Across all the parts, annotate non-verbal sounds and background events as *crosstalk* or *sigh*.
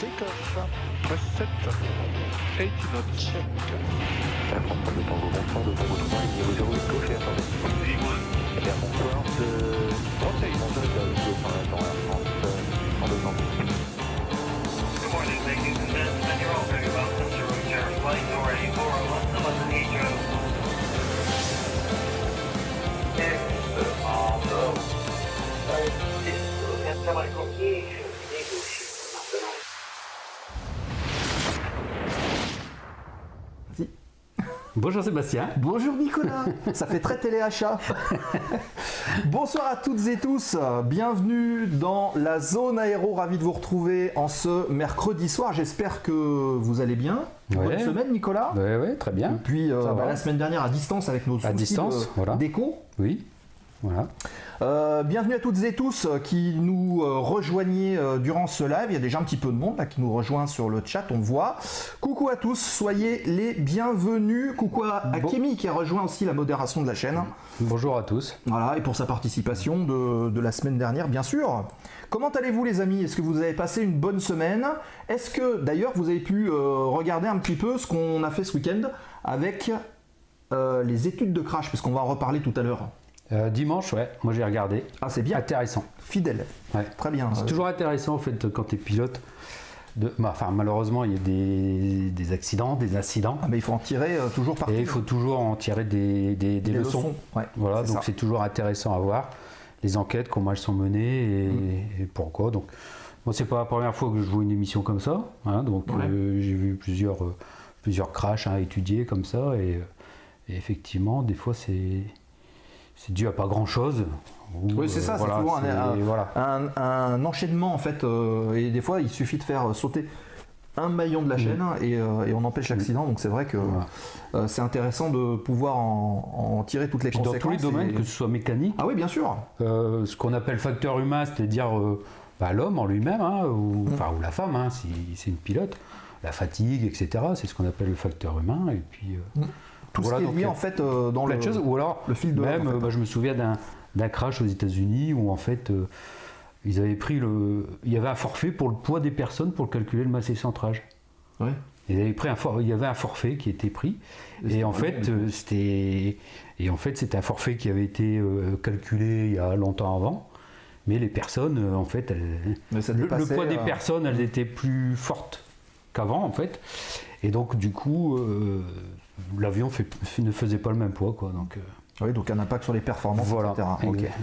take-off. Press 7. 80 knots check. Air France de Tango, bonsoir de Tango 3, il y a 08 gauche et attendez. Air bonsoir de... Y a le pour l'instant Air France, euh, en deux ans. Good morning, ladies and gentlemen. You're all very welcome to your flight already 401 to London Heathrow. Next, also, Piazzale con 10 Bonjour Sébastien. Bonjour Nicolas, ça fait très téléachat. *laughs* Bonsoir à toutes et tous, bienvenue dans la zone aéro, ravi de vous retrouver en ce mercredi soir. J'espère que vous allez bien. Bonne Ouais. semaine Nicolas. Oui, oui, très bien. Puis euh, bah, la semaine dernière à distance avec nos soucis distance, de- voilà. d'écho. Oui, voilà. Euh, bienvenue à toutes et tous euh, qui nous euh, rejoignez durant ce live. Il y a déjà un petit peu de monde là, qui nous rejoint sur le chat, on voit. Coucou à tous, soyez les bienvenus. Coucou à, Bon. Kémy qui a rejoint aussi la modération de la chaîne. Bonjour à tous. Voilà, et pour sa participation de, de la semaine dernière, bien sûr. Comment allez-vous les amis? Est-ce que vous avez passé une bonne semaine? Est-ce que d'ailleurs vous avez pu euh, regarder un petit peu ce qu'on a fait ce week-end avec euh, les études de crash, parce qu'on va en reparler tout à l'heure. Euh, dimanche, ouais, moi j'ai regardé. Ah c'est bien, Intéressant. fidèle. Ouais. Très bien. C'est toujours intéressant en fait quand tu es pilote. De... bah, Enfin, malheureusement, il y a des, des accidents, des incidents. Ah, mais il faut en tirer euh, toujours parti. Et il faut toujours en tirer des, des- leçons. Ouais, Voilà, c'est donc c'est toujours intéressant à voir. Les enquêtes, comment elles sont menées et, Mm. et pourquoi. Donc, moi, c'est pas la première fois que je vois une émission comme ça. hein, donc, Ouais. euh, j'ai vu plusieurs, plusieurs crashs à étudier comme ça. Et, et effectivement, des fois, c'est c'est dû à pas grand chose. Oui, c'est ça, c'est souvent un- un- voilà. un, un enchaînement en fait, euh, et des fois il suffit de faire sauter un maillon de la chaîne et, euh, et on empêche l'accident. Donc c'est vrai que. Voilà. euh, c'est intéressant de pouvoir en, en tirer toutes les Puis dans conséquences. tous les domaines, et- que ce soit mécanique, Ah oui, bien sûr. Euh, ce qu'on appelle facteur humain, c'est-à-dire euh, bah, l'homme en lui-même, hein, ou, Mm. enfin, ou la femme, hein, si c'est une pilote, la fatigue, etc. C'est ce qu'on appelle le facteur humain. Et puis, euh, Tout Voilà, ce qui est lié a en fait euh, dans plein le, de choses. Ou alors, le fil de même, en fait. euh, bah, je me souviens d'un, crash aux États-Unis où en fait, euh, ils avaient pris le, il y avait un forfait pour le poids des personnes pour calculer le massé centrage. Ouais. Ils avaient pris un for- il y avait un forfait qui était pris Et et en fait euh, c'était et en fait c'était un forfait qui avait été euh, calculé il y a longtemps avant mais les personnes euh, en fait elles- le, le poids des euh, personnes elles étaient plus fortes qu'avant en fait et donc du coup euh, l'avion ne faisait pas le même poids quoi donc euh, Oui, donc un impact sur les performances, voilà etc. Ok. Exact.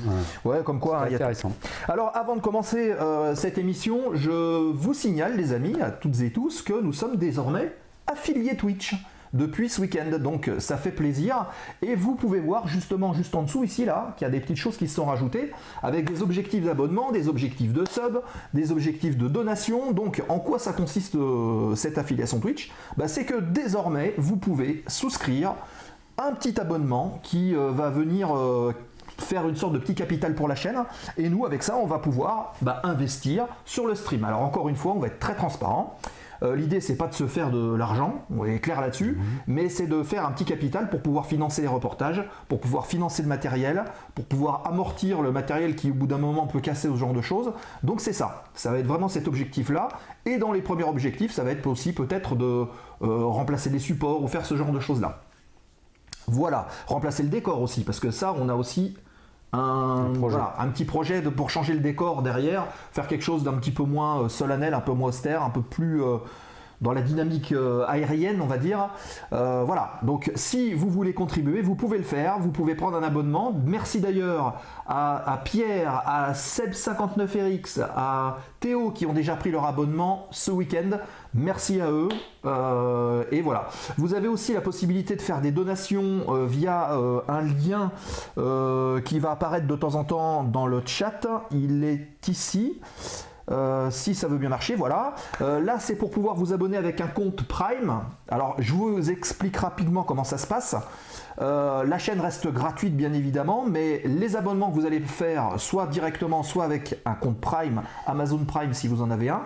Ouais. Ouais, comme quoi, hein, il y a intéressant Alors, avant de commencer euh, cette émission, je vous signale, les amis, à toutes et tous, que nous sommes désormais affiliés Twitch depuis ce week-end. Donc, ça fait plaisir. Et vous pouvez voir justement, juste en dessous, ici, là, qu'il y a des petites choses qui se sont rajoutées avec des objectifs d'abonnement, des objectifs de sub, des objectifs de donation. Donc, en quoi ça consiste euh, cette affiliation Twitch? Bah, C'est que désormais, vous pouvez souscrire un petit abonnement qui euh, va venir euh, faire une sorte de petit capital pour la chaîne et nous avec ça on va pouvoir bah, investir sur le stream alors encore une fois on va être très transparent Euh, L'idée c'est pas de se faire de l'argent, on est clair là-dessus, mais c'est de faire un petit capital pour pouvoir financer les reportages, pour pouvoir financer le matériel, pour pouvoir amortir le matériel qui au bout d'un moment peut casser ce genre de choses. Donc c'est ça, ça va être vraiment cet objectif-là. Et dans les premiers objectifs, ça va être aussi peut-être de euh, remplacer des supports ou faire ce genre de choses-là. Voilà, remplacer le décor aussi, parce que ça, on a aussi un, projet. voilà, un petit projet de, pour changer le décor derrière, faire quelque chose d'un petit peu moins euh, solennel, un peu moins austère, un peu plus euh, dans la dynamique euh, aérienne, on va dire. Voilà, donc si vous voulez contribuer, vous pouvez le faire, vous pouvez prendre un abonnement. Merci d'ailleurs à, à Pierre, à Seb59RX, à Théo qui ont déjà pris leur abonnement ce week-end. Merci à eux. Euh, et voilà. Vous avez aussi la possibilité de faire des donations euh, via euh, un lien qui va apparaître de temps en temps dans le chat. Il est ici. Si ça veut bien marcher, voilà. Là, c'est pour pouvoir vous abonner avec un compte Prime. Alors, je vous explique rapidement comment ça se passe. Euh, la chaîne reste gratuite, bien évidemment, mais les abonnements que vous allez faire, soit directement, soit avec un compte Prime, Amazon Prime si vous en avez un,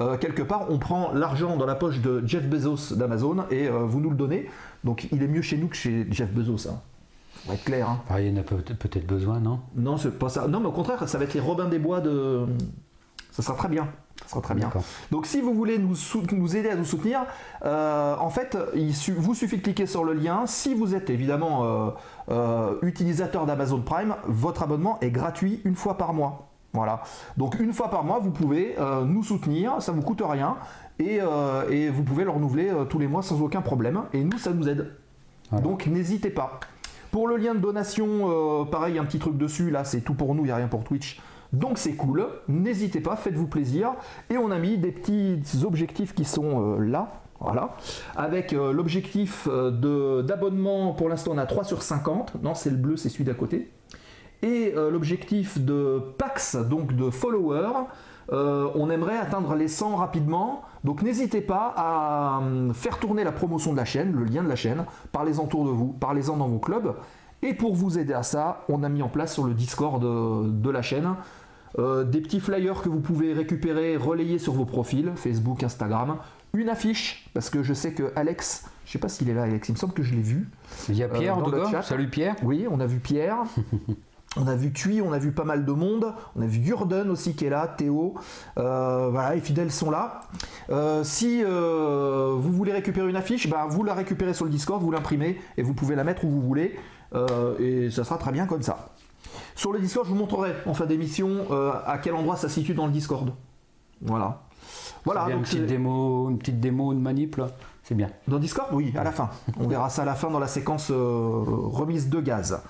euh, quelque part, on prend l'argent dans la poche de Jeff Bezos d'Amazon et euh, vous nous le donnez. Donc, il est mieux chez nous que chez Jeff Bezos. Hein. On va être clair. hein. Ah, il y en a peut- peut-être besoin non? Non, c'est pas ça. Non, mais au contraire, ça va être les Robins des Bois de. Ça sera très bien. Ça sera très bien. Donc si vous voulez nous, aider à nous soutenir, euh, en fait, il su- vous suffit de cliquer sur le lien. Si vous êtes évidemment euh, euh, utilisateur d'Amazon Prime, votre abonnement est gratuit une fois par mois. Voilà. Donc une fois par mois, vous pouvez nous soutenir, ça vous coûte rien. Et, et vous pouvez le renouveler tous les mois sans aucun problème. Et nous, ça nous aide. Voilà. Donc n'hésitez pas. Pour le lien de donation, pareil, un petit truc dessus, là c'est tout pour nous, il n'y a rien pour Twitch. Donc c'est cool, n'hésitez pas, faites-vous plaisir. Et on a mis des petits objectifs qui sont euh, là, voilà. Avec euh, l'objectif euh, d'abonnement, pour l'instant on a 3 sur 50, non c'est le bleu, c'est celui d'à côté. Et l'objectif de Pax, donc de followers, on aimerait atteindre les 100 rapidement. Donc n'hésitez pas à faire tourner la promotion de la chaîne, le lien de la chaîne. Parlez-en autour de vous, parlez-en dans vos clubs. Et pour vous aider à ça, on a mis en place sur le Discord de la chaîne euh, des petits flyers que vous pouvez récupérer, relayer sur vos profils, Facebook, Instagram. Une affiche, parce que je sais que Alex, je sais pas s'il est là, Alex, il me semble que je l'ai vu. Il y a Pierre Euh, dans le chat. Salut Pierre. Oui, on a vu Pierre. *laughs* On a vu Cui, on a vu pas mal de monde. On a vu Gurden aussi qui est là, Théo. Euh, voilà, les fidèles sont là. Euh, si vous voulez récupérer une affiche, bah, vous la récupérez sur le Discord, vous l'imprimez et vous pouvez la mettre où vous voulez. Et ça sera très bien comme ça. Sur le Discord, je vous montrerai en fin d'émission euh, à quel endroit ça se situe dans le Discord. Voilà. Voilà, bien, une donc petite c'est- démo, une petite démo de manip là. C'est bien. dans Discord Oui, à la fin. On verra ça à la fin dans la séquence euh, remise de gaz.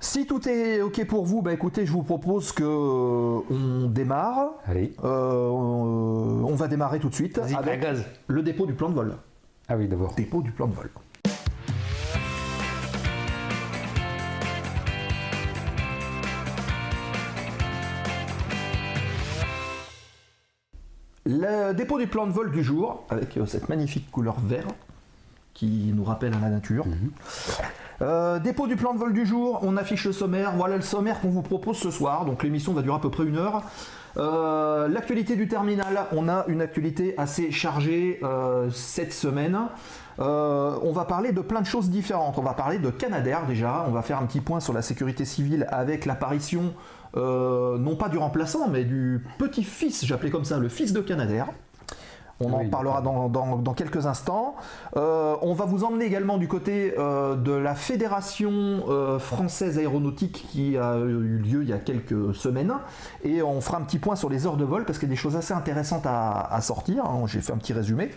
Si tout est ok pour vous, bah écoutez, je vous propose que euh, on démarre. Allez. Euh, on, va démarrer tout de suite avec gaz. le dépôt du plan de vol. Ah oui, d'abord. Dépôt du plan de vol. Le dépôt du plan de vol du jour, avec euh, cette magnifique couleur vert qui nous rappelle à la nature. Euh, dépôt du plan de vol du jour, on affiche le sommaire. Voilà le sommaire qu'on vous propose ce soir. Donc l'émission va durer à peu près une heure. Euh, L'actualité du terminal, on a une actualité assez chargée cette semaine. Euh, on va parler de plein de choses différentes. On va parler de Canadair déjà. On va faire un petit point sur la sécurité civile avec l'apparition, euh, non pas du remplaçant, mais du petit-fils, j'appelais comme ça, le fils de Canadair. On en parlera dans, dans- dans quelques instants. Euh, on va vous emmener également du côté euh, de la Fédération euh, française aéronautique qui a eu lieu il y a quelques semaines. Et on fera un petit point sur les heures de vol parce qu'il y a des choses assez intéressantes à, à sortir. hein. J'ai fait un petit résumé.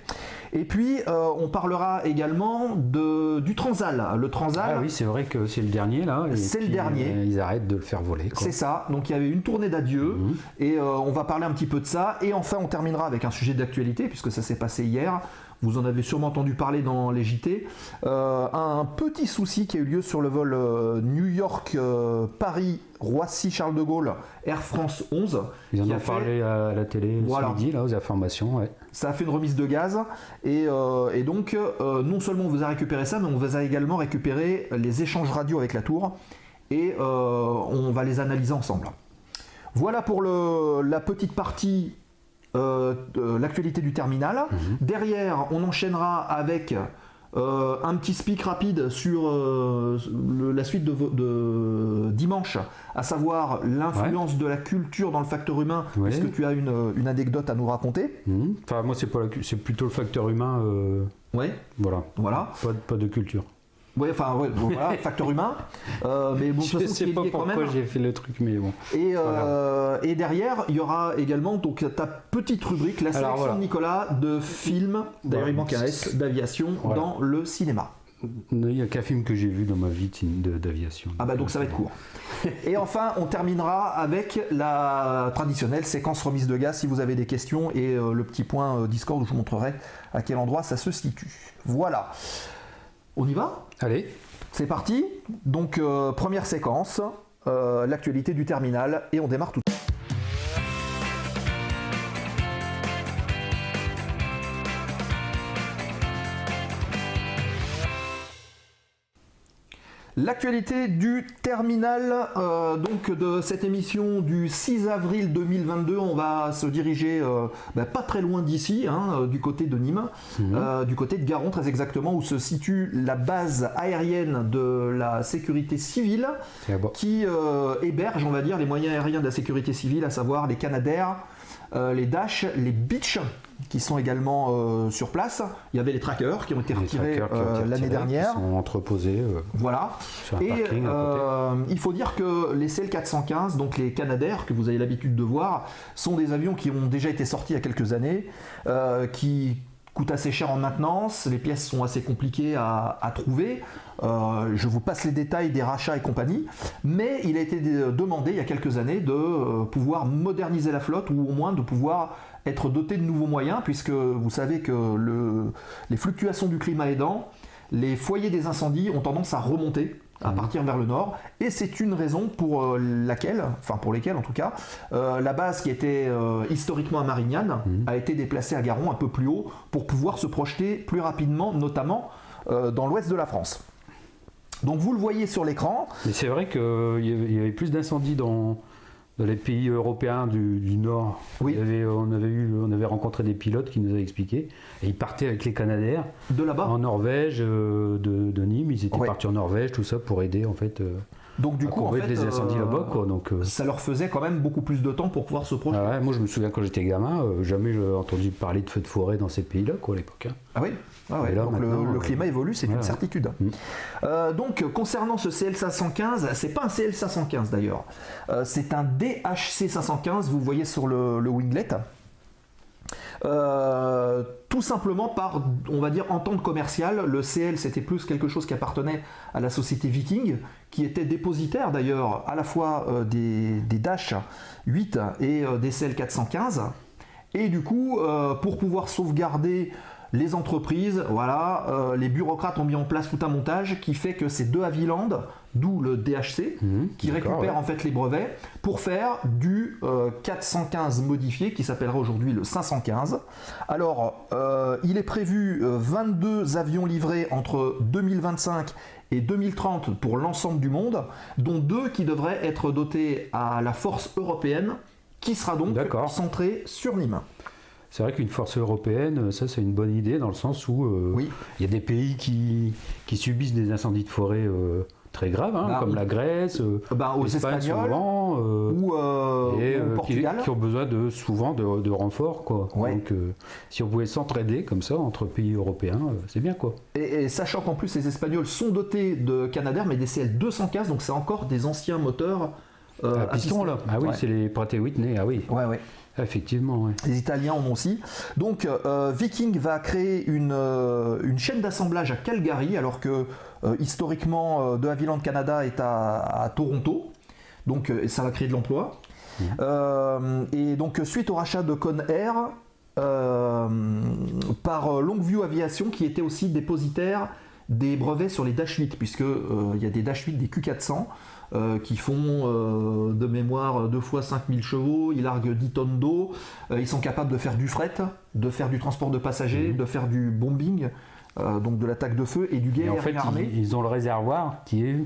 Et puis, euh, on parlera également de, du Transal. Le Transal, Ah oui, c'est vrai que c'est le dernier là. C'est le dernier. euh, ils arrêtent de le faire voler. c'est ça. Donc, il y avait une tournée d'adieu. Mhm. Et euh, on va parler un petit peu de ça. Et enfin, on terminera avec un sujet d'actualité, puisque ça s'est passé hier. Vous en avez sûrement entendu parler dans les JT. Euh, un petit souci qui a eu lieu sur le vol euh, New York-Paris-Roissy-Charles de Gaulle, Air France 11. Ils en ont fait- parlé à la télé Voilà. ce midi là aux informations. Ouais. Ça a fait une remise de gaz. Et, euh, et donc, euh, non seulement on vous a récupéré ça, mais on vous a également récupéré les échanges radio avec la tour. Et euh, on va les analyser ensemble. Voilà pour le- la petite partie euh, l'actualité du terminal. Derrière, on enchaînera avec euh, un petit speak rapide sur euh, le- la suite de, dimanche, à savoir l'influence de la culture dans le facteur humain, Ouais. puisque tu as une, une anecdote à nous raconter? Mhm. Enfin, moi, c'est plutôt le facteur humain. euh, Ouais, voilà. voilà. Pas de culture. Ouais, enfin, ouais, bon, voilà, *laughs* facteur humain. Euh, mais bon, Je façon, sais pas pourquoi j'ai fait le truc, mais bon. Et, euh, et derrière, il y aurait également donc, ta petite rubrique, la sélection voilà. de Nicolas de films, d'ailleurs il manque un S, d'aviation dans le cinéma. Il n'y a qu'un film que j'ai vu dans ma vie d'aviation. Ah bah donc ça va être court. *laughs* Et enfin, on terminera avec la traditionnelle séquence remise de gaz si vous avez des questions et euh, le petit point Discord où je vous montrerai à quel endroit ça se situe. Voilà. On y va? Allez, C'est parti. Donc euh, première séquence, euh, l'actualité du terminal et on démarre tout de suite. L'actualité du terminal euh, donc de cette émission du 6 avril 2022, on va se diriger euh, bah, pas très loin d'ici, hein, euh, du côté de Nîmes, euh, du côté de Garon très exactement, où se situe la base aérienne de la sécurité civile, qui héberge, on va dire, les moyens aériens de la sécurité civile, à savoir les Canadair, les Dash, les Beach, qui sont également euh, sur place. Il y avait les trackers qui ont été Les retirés euh, l'année dernière. Qui sont entreposés euh, Voilà. sur un Et parking à côté. il faut dire que les CL415, donc les Canadair que vous avez l'habitude de voir, sont des avions qui ont déjà été sortis il y a quelques années, qui coûtent assez cher en maintenance, les pièces sont assez compliquées à, à trouver. Je vous passe les détails des rachats et compagnie, mais il a été de- demandé il y a quelques années de pouvoir moderniser la flotte ou au moins de pouvoir être doté de nouveaux moyens, puisque vous savez que le- les fluctuations du climat aidant, les foyers des incendies ont tendance à remonter à partir vers le nord. Et c'est une raison pour euh, laquelle, enfin pour lesquelles en tout cas, euh, la base qui était euh, historiquement à Marignane a été déplacée à Garon un peu plus haut pour pouvoir se projeter plus rapidement, notamment euh, dans l'ouest de la France. Donc vous le voyez sur l'écran, Mais c'est vrai qu'il y avait plus d'incendies dans, dans les pays européens du, du Nord. Oui. Avait- on, avait eu, on avait rencontré des pilotes qui nous avaient expliqué. Et ils partaient avec les Canadair de là-bas. en Norvège, euh, de, de Nîmes. Ils étaient Ouais. partis en Norvège, tout ça, pour aider en fait euh, Donc du à coup, en combattre fait, les incendies euh, là-bas. Quoi. Donc, euh, ça leur faisait quand même beaucoup plus de temps pour pouvoir se projeter. ah ouais, moi, je me souviens quand j'étais gamin, euh, jamais j'ai entendu parler de feux de forêt dans ces pays-là quoi, à l'époque. hein. Ah oui Ah ouais, Et là, donc le, euh, climat évolue, c'est une certitude. Mm. Euh, donc concernant ce CL515, c'est pas un CL515 d'ailleurs, c'est un DHC515, vous voyez sur le, le winglet. Euh, tout simplement par, on va dire, entente commerciale. Le CL, c'était plus quelque chose qui appartenait à la société Viking, qui était dépositaire d'ailleurs à la fois euh, des, Dash 8 et euh, des CL 415. Et du coup, pour pouvoir sauvegarder les entreprises, voilà, euh, les bureaucrates ont mis en place tout un montage qui fait que ces deux Havilland, d'où le DHC, Mhm, qui récupère ouais. en fait les brevets pour faire du euh, 415 modifié qui s'appellera aujourd'hui le 515. Alors, euh, il est prévu euh, 22 avions livrés entre 2025 et 2030 pour l'ensemble du monde, dont deux qui devraient être dotés à la force européenne, qui sera donc centrée sur Nîmes. C'est vrai qu'une force européenne, ça c'est une bonne idée dans le sens où euh, Oui. il y a des pays qui, qui subissent des incendies de forêt euh, très graves, hein, Bah, comme la Grèce, euh, aux l'Espagne Espagnols souvent, ou, et ou qui, Portugal. qui ont besoin de, souvent de, de renforts. Quoi. Ouais. Donc si on pouvait s'entraider comme ça entre pays européens, c'est bien quoi. Et, et sachant qu'en plus les Espagnols sont dotés de Canadair, mais des CL215, donc c'est encore des anciens moteurs euh, à à piston là. Ah oui, Ouais. c'est les Pratt et Whitney. Ah oui, Ouais, ouais. Effectivement. ouais. Les Italiens en ont aussi. Donc euh, Viking va créer une, euh, une chaîne d'assemblage à Calgary, alors que euh, historiquement De Havilland Canada est à, à Toronto. Donc ça va créer de l'emploi. Euh, et donc suite au rachat de Conair euh, par Longview Aviation, qui était aussi dépositaire des brevets sur les Dash 8, puisque il y a des Dash 8, des Q400 euh, qui font euh, de mémoire 2 fois 5000 chevaux, ils larguent 10 tonnes d'eau, euh, ils sont capables de faire du fret, de faire du transport de passagers, Mhm. de faire du bombing, donc de l'attaque de feu et du Et guet en fait, armé. ils, ils ont le réservoir qui est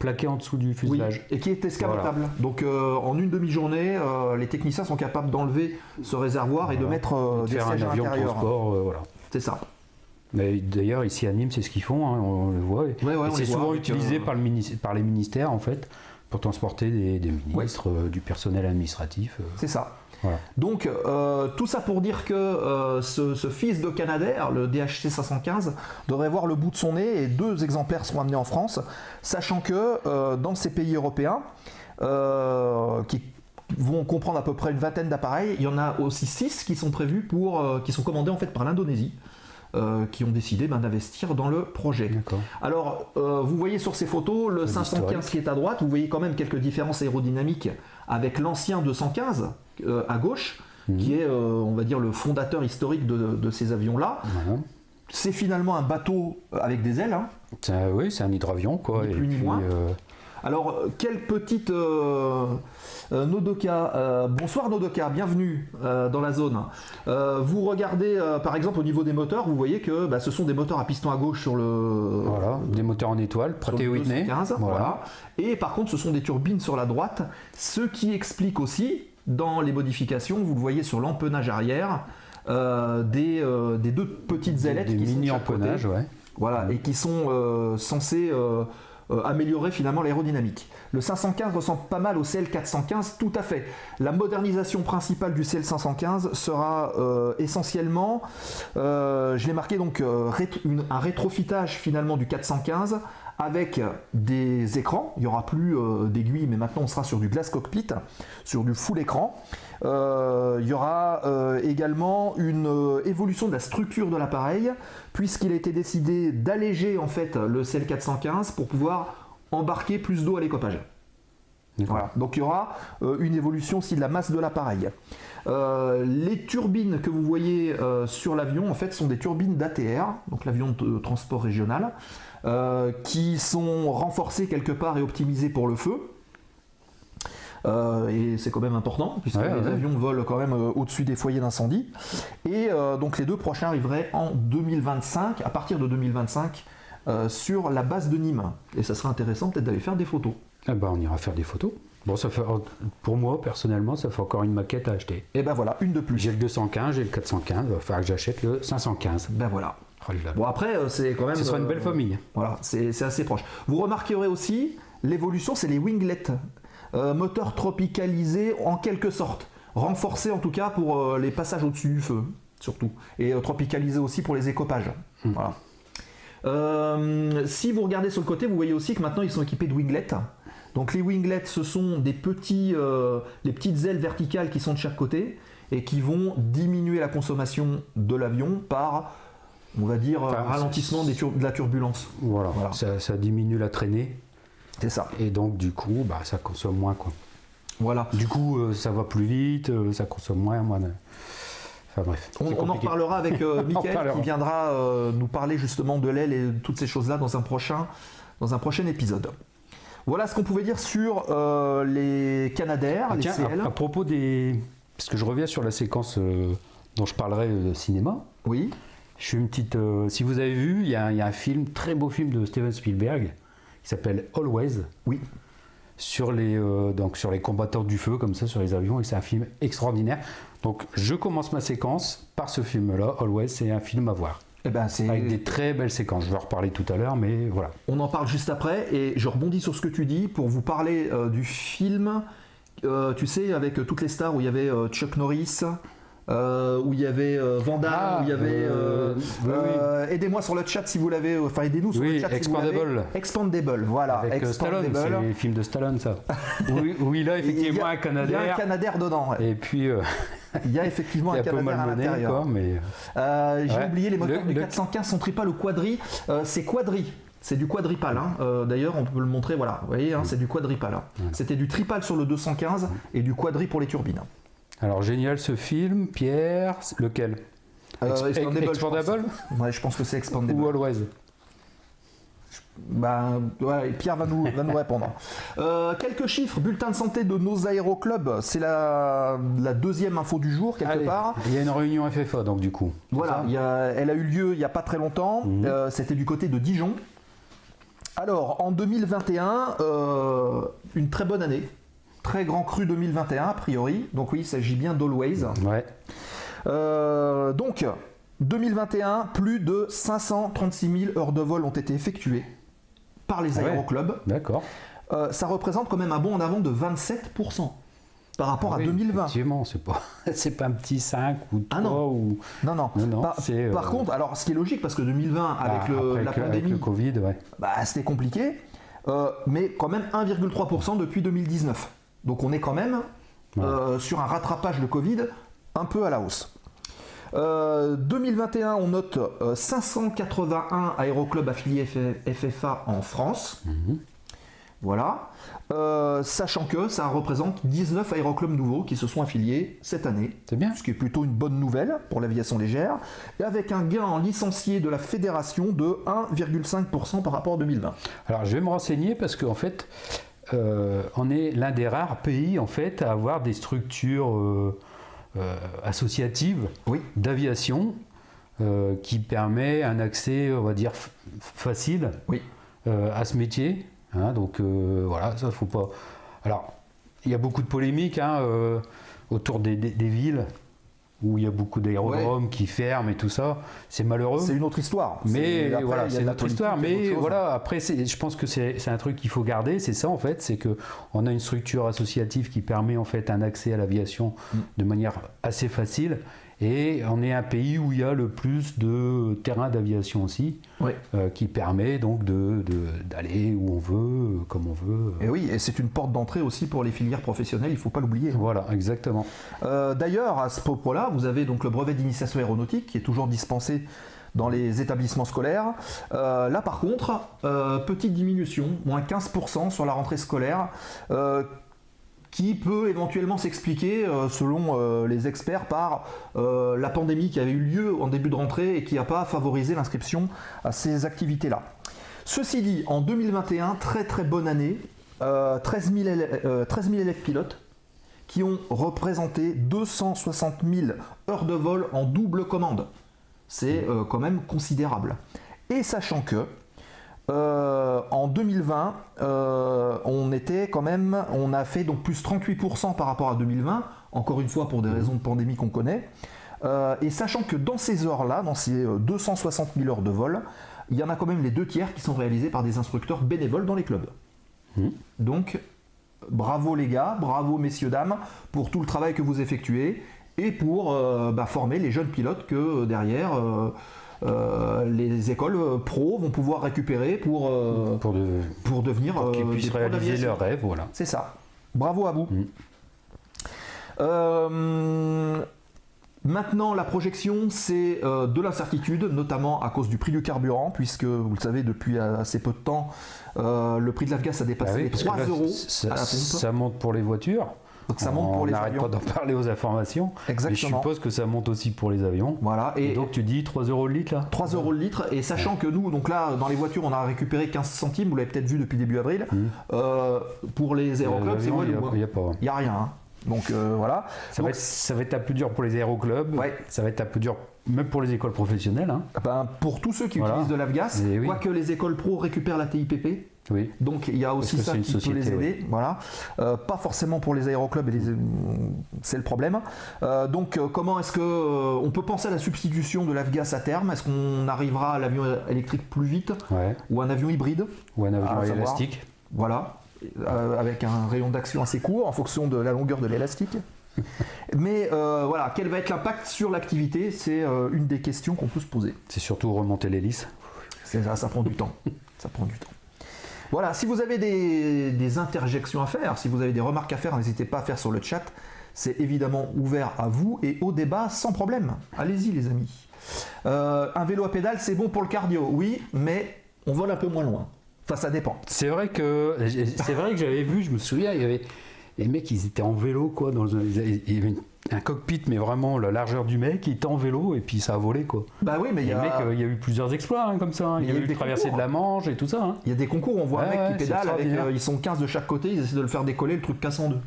plaqué en dessous du Oui, fuselage. et qui est escamotable. Donc euh, en une demi-journée, euh, les techniciens sont capables d'enlever ce réservoir et de mettre euh, De des sièges à l'intérieur. transport, voilà. C'est ça. D'ailleurs, ici à Nîmes, c'est ce qu'ils font, hein, on le voit. Ouais, ouais, c'est voit souvent utilisé par, le minis- par les ministères, en fait, pour transporter des, des ministres, euh, du personnel administratif. euh. C'est ça. Voilà. Donc euh, tout ça pour dire que ce, ce fils de Canadair, le DHC 515, devrait voir le bout de son nez et deux exemplaires seront amenés en France, sachant que dans ces pays européens, qui vont comprendre à peu près une vingtaine d'appareils, il y en a aussi six qui sont prévus pour, qui sont commandés en fait par l'Indonésie. Euh, qui ont décidé ben, d'investir dans le projet. Alors, euh, vous voyez sur ces photos le 515 l'historique. qui est à droite, vous voyez quand même quelques différences aérodynamiques avec l'ancien 215 euh, à gauche, Mhm. qui est, on va dire, le fondateur historique de, de ces avions-là. C'est finalement un bateau avec des ailes. hein. Un- oui, c'est un hydravion, quoi. Ni et plus ni puis, moins. Alors, euh, quelle petite euh, euh, Nodoka. euh, bonsoir Nodoka, bienvenue dans la zone. Vous regardez par exemple au niveau des moteurs, vous voyez que bah, ce sont des moteurs à piston à gauche sur le, Voilà, des moteurs en étoile, et Whitney. 215, Voilà. voilà. Et par contre, ce sont des turbines sur la droite, ce qui explique aussi dans les modifications, vous le voyez sur l'empennage arrière, des, des deux petites ailettes Des qui sont de côté. ouais. Voilà, et qui sont censés euh, améliorer finalement l'aérodynamique. Le 515 ressemble pas mal au CL415, tout à fait. La modernisation principale du CL515 sera euh, essentiellement, euh, je l'ai marqué donc, un rétrofitage finalement du 415 avec des écrans. Il n'y aura plus euh, d'aiguilles, mais maintenant on sera sur du glass cockpit, sur du full écran. Euh, il y aura euh, également une évolution de la structure de l'appareil, puisqu'il a été décidé d'alléger en fait le CL415 pour pouvoir embarquer plus d'eau à l'écopage. Voilà. Donc il y aura euh, une évolution aussi de la masse de l'appareil. Euh, les turbines que vous voyez euh, sur l'avion, en fait, sont des turbines d'ATR, donc l'avion de transport régional, euh, qui sont renforcées quelque part et optimisées pour le feu. Euh, et c'est quand même important, puisque Ouais, les ouais. avions volent quand même euh, au-dessus des foyers d'incendie. Et donc les deux prochains arriveraient en 2025, à partir de 2025, euh, sur la base de Nîmes. Et ça serait intéressant peut-être d'aller faire des photos. Eh ben, on ira faire des photos. Bon, ça fait, pour moi, personnellement, ça fait encore une maquette à acheter. Et ben voilà, une de plus. J'ai le 215, j'ai le 415, il va falloir que j'achète le 515. Ben voilà. Oh. Bon après euh, c'est quand même. Ce sera une belle euh, famille. Voilà, c'est assez proche. Vous remarquerez aussi l'évolution, c'est les winglets, Euh, moteurs tropicalisés en quelque sorte, renforcés en tout cas pour euh, les passages au-dessus du feu, surtout, et euh, tropicalisés aussi pour les écopages. Hmm. Voilà. Si vous regardez sur le côté, vous voyez aussi que maintenant ils sont équipés de winglets. Donc les winglets, ce sont des petits, les petites ailes verticales qui sont de chaque côté et qui vont diminuer la consommation de l'avion par, on va dire, Enfin, ralentissement des de la turbulence. Voilà, Voilà. Ça, ça diminue la traînée C'est ça. et donc du coup, bah, ça consomme moins. Quoi. Voilà. Du coup, euh, ça va plus vite, euh, ça consomme moins. moins de- Enfin bref. On, en reparlera avec euh, *laughs* reparlera. qui viendra euh, nous parler justement de l'aile et de toutes ces choses-là dans un prochain, dans un prochain épisode. Voilà ce qu'on pouvait dire sur euh, les Canadair, Ah, les tiens, CL. à, à propos des. Parce que je reviens sur la séquence euh, dont je parlerai euh, de cinéma. Oui. Je suis une petite. euh, si vous avez vu, il y, a il y a un film, très beau film de Steven Spielberg, qui s'appelle Always, Oui. sur les, euh, donc sur les combattants du feu, comme ça, sur les avions, et c'est un film extraordinaire. Donc je commence ma séquence par ce film-là, Always, c'est un film à voir. Eh ben. Avec des très belles séquences. Je vais en reparler tout à l'heure, mais voilà. On en parle juste après et je rebondis sur ce que tu dis pour vous parler euh, du film, euh, tu sais, avec toutes les stars où il y avait euh, Chuck Norris, euh, où il y avait euh, Van Damme, Ah, où il y avait. euh, oui, oui. Aidez-moi sur le chat si vous l'avez, enfin aidez-nous sur Oui, le chat si vous l'avez. Expandable. Expandable, voilà. Avec Stallone, c'est Expandable. les films de Stallone, ça. *laughs* Il y effectivement a- un Il y a un Canadair. Canadair dedans. ouais. Et puis, Il y a effectivement *laughs* un Canadair à l'intérieur. mais. J'ai Ouais. oublié les moteurs Le- du le- 415 sont tripales ou quadri. C'est quadri. C'est du quadripal. hein. Euh, D'ailleurs, on peut le montrer. Voilà, vous voyez, hein, c'est du quadripal. hein. C'était du tripal sur le 215 et du quadri pour les turbines. Alors, génial ce film, Pierre. Lequel Euh, Ex- Expandable, je pense. Expandable Ouais, je pense que c'est Expandable. ou Always Bah, ouais, Pierre va nous, va nous répondre. Euh, quelques chiffres. Bulletin de santé de nos aéroclubs. C'est la, la deuxième info du jour, quelque Allez, part. Il y a une réunion FFA, donc du coup. Voilà, y a- elle a eu lieu il n'y a pas très longtemps. Mhm. Euh, C'était du côté de Dijon. Alors, en 2021, euh, une très bonne année. Très grand cru 2021, a priori. Donc, oui, il s'agit bien d'Always. Ouais. Euh, donc, 2021, plus de 536 000 heures de vol ont été effectuées par les Ah ouais. aéroclubs. D'accord. Euh, ça représente quand même un bond en avant de 27% par rapport Ah à oui, 2020. Effectivement, c'est pas, *laughs* c'est pas un petit 5 ou 3 Ah non. ou. Non, non. Non, non, par, euh, par contre, alors ce qui est logique, parce que 2020, avec Ah, le- après la que- avec pandémie, le Covid, ouais. bah, c'était compliqué, euh, mais quand même 1,3% depuis 2019. Donc on est quand même euh, sur un rattrapage de Covid un peu à la hausse. Euh, 2021, on note euh, 581 aéroclubs affiliés FFA en France. Mhm. Voilà. Euh, sachant que ça représente 19 aéroclubs nouveaux qui se sont affiliés cette année C'est bien. ce qui est plutôt une bonne nouvelle pour l'aviation légère, et avec un gain en licenciés de la fédération de 1,5% par rapport à 2020. Alors je vais me renseigner parce qu'en fait, euh, on est l'un des rares pays en fait à avoir des structures euh, euh, associatives Oui. d'aviation qui permet un accès, on va dire, facile Oui. à ce métier. hein. donc voilà, ça faut pas. Alors, il y a beaucoup de polémiques hein, autour des, des- des villes où il y a beaucoup d'aérodromes qui ferment et tout ça. C'est malheureux. C'est une autre histoire. Mais après, voilà, c'est notre histoire. Mais voilà, après, c'est- je pense que c'est c'est un truc qu'il faut garder. C'est ça en fait, c'est que on a une structure associative qui permet en fait un accès à l'aviation Mm. de manière assez facile. Et on est un pays où il y a le plus de terrains d'aviation aussi, Oui. euh, qui permet donc de- de- d'aller où on veut, euh, comme on veut. Et oui, et c'est une porte d'entrée aussi pour les filières professionnelles, il ne faut pas l'oublier. Voilà, exactement. Euh, D'ailleurs, à ce propos-là, vous avez donc le brevet d'initiation aéronautique qui est toujours dispensé dans les établissements scolaires. Euh, là, par contre, petite diminution, moins 15% sur la rentrée scolaire, qui peut éventuellement s'expliquer, euh, selon euh, les experts, par euh, la pandémie qui avait eu lieu en début de rentrée et qui n'a pas favorisé l'inscription à ces activités-là. Ceci dit, en 2021, très très bonne année, euh, 13 000 élèves, 13 000 élèves pilotes qui ont représenté 260 000 heures de vol en double commande. C'est quand même considérable. Et sachant que euh, en 2020, euh, on était quand même, on a fait donc plus 38% par rapport à 2020, encore une fois pour des raisons de pandémie qu'on connaît. Euh, et sachant que dans ces heures-là, dans ces euh, 260 000 heures de vol, il y en a quand même les deux tiers qui sont réalisés par des instructeurs bénévoles dans les clubs. Mhm. Donc, bravo les gars, bravo messieurs, dames, pour tout le travail que vous effectuez et pour bah, former les jeunes pilotes que derrière les écoles euh, pro vont pouvoir récupérer pour, euh, Pour, de- pour devenir pour qu'ils euh, puissent réaliser leurs rêves, voilà. C'est ça. Bravo à vous. Mm. Euh, maintenant, la projection, c'est euh, de l'incertitude, notamment à cause du prix du carburant, puisque vous le savez, depuis assez peu de temps, euh, le prix de l'Afgas a dépassé Ah oui, les parce que 3 là, euros ça, à la pompe. ça monte pour les voitures. Donc ça monte On pour les n'arrête avions. pas d'en parler aux informations. Mais je Exactement. suppose que ça monte aussi pour les avions. Voilà. Et, Et, donc tu dis 3 euros le litre là 3 euros le litre. Et sachant que nous, donc là, dans les voitures, on a récupéré 15 centimes, vous l'avez peut-être vu depuis début avril. Mhm. Euh, pour les aéroclubs, c'est il y a- il y a pas. Il n'y a rien. hein. Donc euh, voilà. Ça, Donc, va être, ça va être peu dur pour les aéroclubs. Ouais. Ça va être un peu dur même pour les écoles professionnelles. hein. ben, pour tous ceux qui Voilà. utilisent de l'Afgas, Et oui. quoique les écoles pro récupèrent la TIPP, Oui. Donc il y a aussi ça qui peut les aider. Voilà. Euh, pas forcément pour les aéroclubs, les- c'est le problème. Euh, donc euh, comment est-ce que euh, on peut penser à la substitution de l'Afgas à terme? Est-ce qu'on arrivera à l'avion électrique plus vite? Ouais. ou un avion hybride? Ou un avion Ah, élastique. Voilà. Avec un rayon d'action assez court en fonction de la longueur de l'élastique. *laughs* Mais euh, voilà, quel va être l'impact sur l'activité C'est euh, une des questions qu'on peut se poser. C'est surtout remonter l'hélice. C'est ça, ça prend du temps. *laughs* Ça prend du temps. Voilà, si vous avez des, des interjections à faire, si vous avez des remarques à faire, n'hésitez pas à faire sur le chat. C'est évidemment ouvert à vous et au débat sans problème. Allez-y les amis. Euh, un vélo à pédale, c'est bon pour le cardio, oui, mais on vole un peu moins loin. Enfin, ça dépend. C'est vrai que c'est vrai que j'avais vu, je me souviens, il y avait les mecs, ils étaient en vélo quoi, dans un- il y avait une- un cockpit, mais vraiment la largeur du mec, il était en vélo et puis ça a volé quoi. Bah oui, mais il y a, euh, y a eu plusieurs exploits hein, comme ça. hein. Il y a eu des traversée de la Manche et tout ça. hein. il y a des concours, on voit un mec ouais, qui pédale, avec, euh, ils sont 15 de chaque côté, ils essaient de le faire décoller, le truc casse en deux.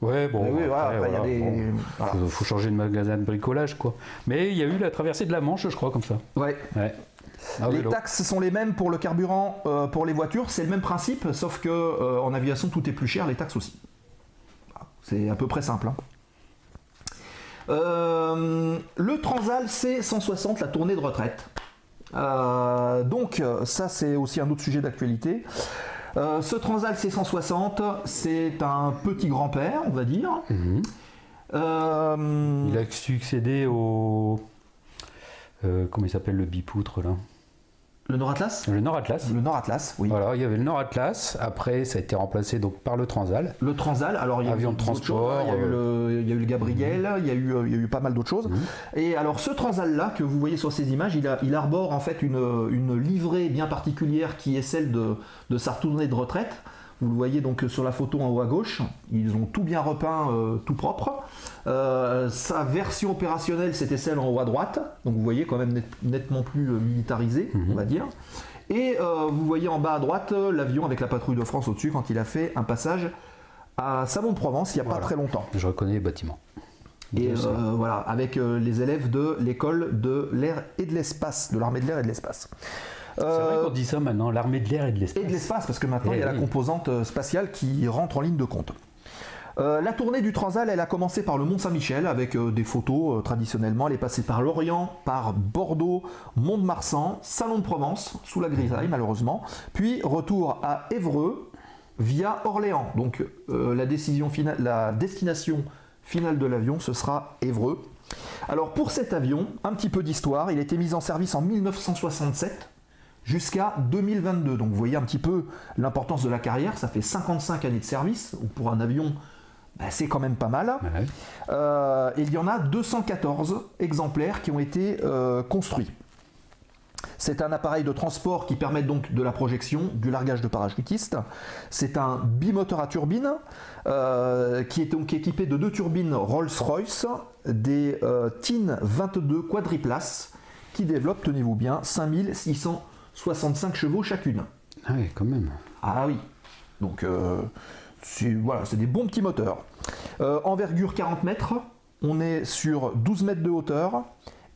Ouais, bon. Mais oui, après, y a des... bon. voilà. Faut, faut changer de magasin de bricolage quoi. Mais il y a eu la traversée de la Manche, je crois, comme ça. Ouais. Ah, Les vélo. taxes sont les mêmes pour le carburant, euh, pour les voitures, c'est le même principe, sauf que en aviation tout est plus cher, les taxes aussi. C'est à peu près simple. hein. Euh, le Transal C160, la tournée de retraite. Euh, donc ça c'est aussi un autre sujet d'actualité. Euh, ce Transal C160, c'est un petit grand-père, on va dire. Mhm. Il a succédé au. comment il s'appelle le bipoutre là? Le Nord Atlas? Le Nord Atlas. Le Nord Atlas, oui. Voilà, il y avait le Nord Atlas. Après, ça a été remplacé donc par le Transal. Le Transal, alors il y a Avion eu de d'autres transport, hein. il, y a eu le, il y a eu le Gabriel, il, y a eu, euh, il y a eu pas mal d'autres choses. Mhm. Et alors ce Transal-là que vous voyez sur ces images, il, a- il arbore en fait une, une livrée bien particulière qui est celle de, de sa tournée de retraite. Vous le voyez donc sur la photo en haut à gauche, ils ont tout bien repeint, euh, tout propre. Euh, sa version opérationnelle, c'était celle en haut à droite, donc vous voyez quand même net- nettement plus euh, militarisée, Mhm. on va dire. Et euh, vous voyez en bas à droite euh, l'avion avec la patrouille de France au-dessus quand il a fait un passage à Salon de Provence il n'y a pas très longtemps. Je reconnais les bâtiments. Et euh, voilà, avec euh, les élèves de l'école de l'air et de l'espace, de l'armée de l'air et de l'espace. C'est Euh, vrai qu'on dit ça maintenant, l'armée de l'air et de l'espace. et de l'espace, parce que maintenant Eh il y a la oui. composante euh, spatiale qui rentre en ligne de compte. Euh, la tournée du Transal, elle a commencé par le Mont Saint-Michel avec euh, des photos euh, traditionnellement. Elle est passée par Lorient, par Bordeaux, Mont-de-Marsan, Salon de Provence, sous la grisaille malheureusement, puis retour à Évreux via Orléans. Donc euh, la, décision finale, la destination finale de l'avion, ce sera Évreux. Alors pour cet avion, un petit peu d'histoire, il a été mis en service en 1967 jusqu'à 2022. Donc vous voyez un petit peu l'importance de la carrière, ça fait 55 années de service, ou pour un avion, bah, c'est quand même pas mal. Ouais. Euh, et il y en a 214 exemplaires qui ont été euh, construits. C'est un appareil de transport qui permet donc de la projection, du largage de parachutistes. C'est un bimoteur à turbine euh, qui est donc équipé de deux turbines Rolls-Royce, des TIN 22 quadriplaces qui développent, tenez-vous bien, 5665 chevaux chacune. Ah oui, quand même. Ah oui. Donc euh, c'est voilà, c'est des bons petits moteurs. Euh, envergure 40 mètres, on est sur 12 mètres de hauteur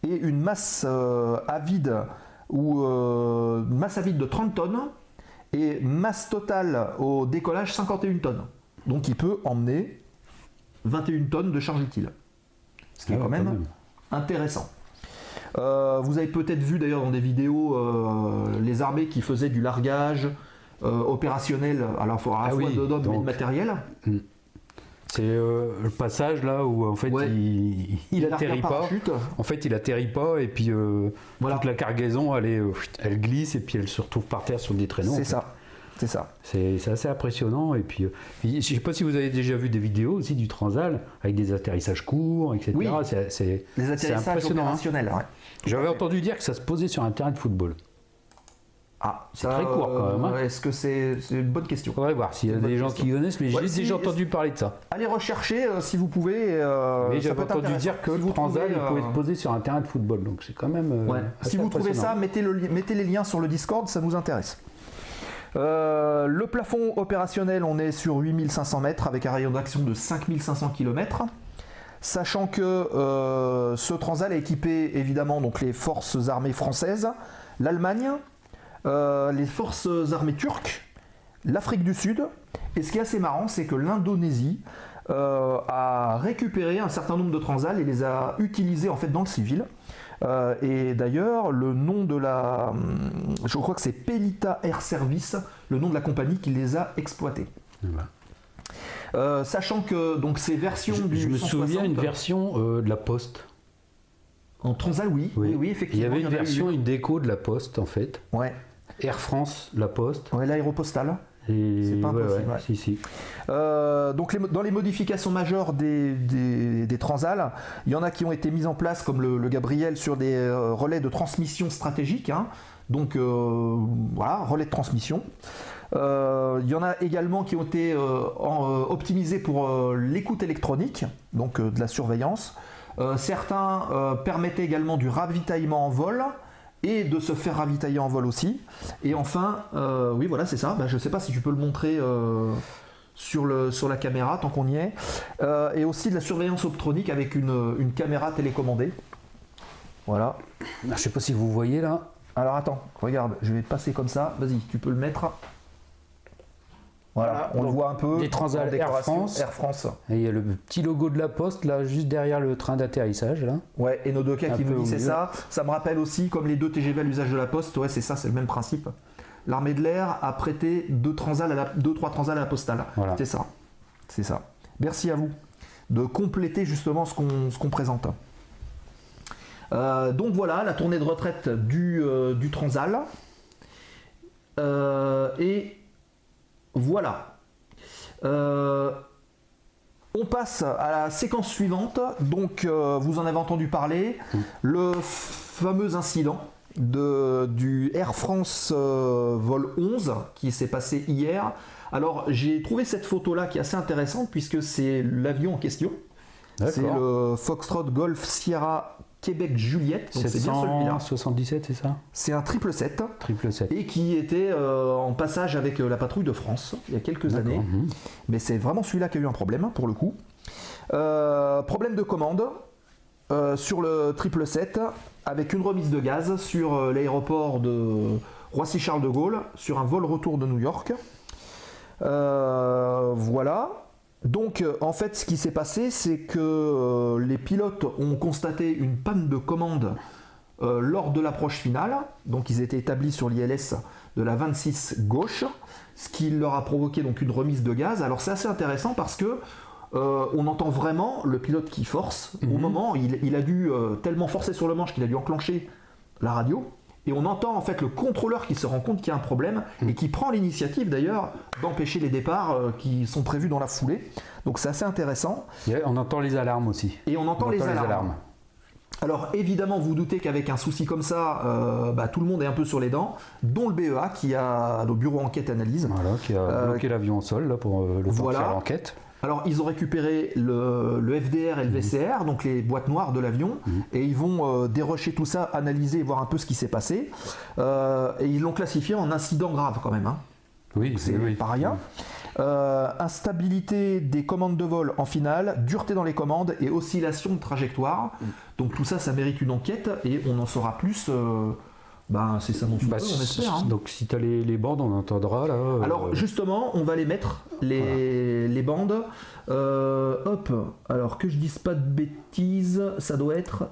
et une masse euh, à vide ou euh, masse à vide de 30 tonnes et masse totale au décollage 51 tonnes. Donc il peut emmener 21 tonnes de charge utile. Ce qui est Ah quand même, intéressant. Euh, vous avez peut-être vu d'ailleurs dans des vidéos euh, les armées qui faisaient du largage euh, opérationnel à la fois, à la Ah fois oui, de et de matériel. C'est euh, le passage là où en fait Ouais. il, il un atterrit pas. En fait, il atterrit pas et puis euh, Voilà. toute la cargaison elle, est, elle glisse et puis elle se retrouve par terre sur des traîneaux. C'est ça. C'est ça. C'est c'est assez impressionnant. Et puis, euh, je sais pas si vous avez déjà vu des vidéos aussi du Transal avec des atterrissages courts, etc. Oui. C'est- C'est c'est impressionnant. hein. ouais. J'avais entendu dire que ça se posait sur un terrain de football. Ah, C'est très court, quand même, hein. Est-ce que c'est c'est une bonne question Faudrait voir s'il y a Bonne des gens question. qui connaissent, mais Ouais, j'ai si- déjà entendu parler de ça. Allez rechercher euh, si vous pouvez. euh, mais ça j'avais peut être entendu intéressant. dire que Si le vous Transal trouvez, il pouvait euh, se poser sur un terrain de football, donc c'est quand même. euh, Ouais. assez Si vous trouvez impressionnant. ça, mettez, le li- mettez les liens sur le Discord, ça nous intéresse. Euh, le plafond opérationnel, on est sur 8500 mètres avec un rayon d'action de 5500 km. Sachant que euh, ce Transal est équipé évidemment les forces armées françaises, l'Allemagne, euh, les forces armées turques, l'Afrique du Sud. Et ce qui est assez marrant, c'est que l'Indonésie euh, a récupéré un certain nombre de Transal et les a utilisés en fait dans le civil. Et d'ailleurs, le nom de la. hum, Je crois que c'est Pelita Air Service, le nom de la compagnie qui les a exploités. Euh, sachant que donc ces versions Je, du je me 160, souviens une version euh, de la Poste. en Transal, oui, oui, oui, Il y effectivement. avait une version, une déco de la Poste en fait. Ouais, Air France, la Poste. ouais l'aéropostale. C'est pas ouais, impossible, ouais. Si, si. Euh, donc les dans les modifications majeures des, des, il y en a qui ont été mises en place, comme le, le Gabriel, sur des euh, relais de transmission stratégique. hein. Donc euh, voilà, relais de transmission. Euh, il y en a également qui ont été euh, en- euh, optimisés pour euh, l'écoute électronique, donc euh, de la surveillance. Euh, certains euh, permettaient également du ravitaillement en vol et de se faire ravitailler en vol aussi. Et enfin, euh, oui voilà c'est ça, Bah, je ne sais pas si tu peux le montrer euh, sur, le, sur la caméra tant qu'on y est. Euh, et aussi de la surveillance optronique avec une, une caméra télécommandée. Voilà. Ah, Je sais pas si vous voyez là. Alors attends, regarde, je vais passer comme ça. Vas-y, tu peux le mettre. Voilà, on le voit un peu. des Transal en Air. France. Air France. Et il y a le petit logo de la Poste là, juste derrière le train d'atterrissage là. Ouais, et nos deux cas qui nous dit c'est ça. Ça me rappelle aussi, comme les deux TGV à l'usage de la Poste, ouais, c'est ça, c'est le même principe. L'armée de l'air a prêté deux, transal à la, deux trois transal à la postale. Voilà. C'est ça. C'est ça. Merci à vous de compléter justement ce qu'on présente. Euh, donc voilà, la tournée de retraite du, euh, du Transal. Euh, et voilà. Euh, on passe à la séquence suivante. Donc, euh, vous en avez entendu parler. Le fameux incident de, du Air France euh, vol 11 qui s'est passé hier. Alors, j'ai trouvé cette photo-là qui est assez intéressante puisque c'est l'avion en question. C'est le Foxtrot Golf Sierra Québec Juliette, donc c'est bien celui-là. 777, c'est ça? C'est un triple 7 Triple 7. et qui était euh, en passage avec euh, la patrouille de France il y a quelques années. Mhm. Mais c'est vraiment celui-là qui a eu un problème pour le coup. Euh, problème de commande sur le triple 7 avec une remise de gaz sur l'aéroport de Roissy-Charles de Gaulle sur un vol retour de New York. Voilà. Donc euh, en fait ce qui s'est passé c'est que euh, les pilotes ont constaté une panne de commande euh, lors de l'approche finale. Donc ils étaient établis sur l'ILS de la 26 gauche, ce qui leur a provoqué donc une remise de gaz. Alors c'est assez intéressant parce que euh, on entend vraiment le pilote qui force. Au moment, il, il a dû euh, tellement forcer sur le manche qu'il a dû enclencher la radio. Et on entend en fait le contrôleur qui se rend compte qu'il y a un problème et qui prend l'initiative d'ailleurs d'empêcher les départs euh, qui sont prévus dans la foulée. Donc c'est assez intéressant. A- On entend les alarmes aussi. Et on entend, On les, alarmes. Alors évidemment, vous doutez qu'avec un souci comme ça, euh, bah, tout le monde est un peu sur les dents, dont le BEA qui a le bureau enquête analyse. Voilà, qui a Euh, bloqué l'avion au sol là, pour le voilà. faire l'enquête. Alors ils ont récupéré le, le FDR et le VCR, donc les boîtes noires de l'avion, et ils vont euh, dérocher tout ça, analyser et voir un peu ce qui s'est passé. Euh, et ils l'ont classifié en incident grave quand même. hein. Oui, C'est oui, pas rien. Euh, instabilité des commandes de vol en finale, dureté dans les commandes et oscillation de trajectoire. Donc tout ça, ça mérite une enquête et on en saura plus. Ben, c'est ça mon Bah, souhait, on espère. hein. Donc si tu as les, les bandes, on entendra là. euh, Alors justement, on va les mettre, les, les bandes. Euh, hop, alors que je dise pas de bêtises, ça doit être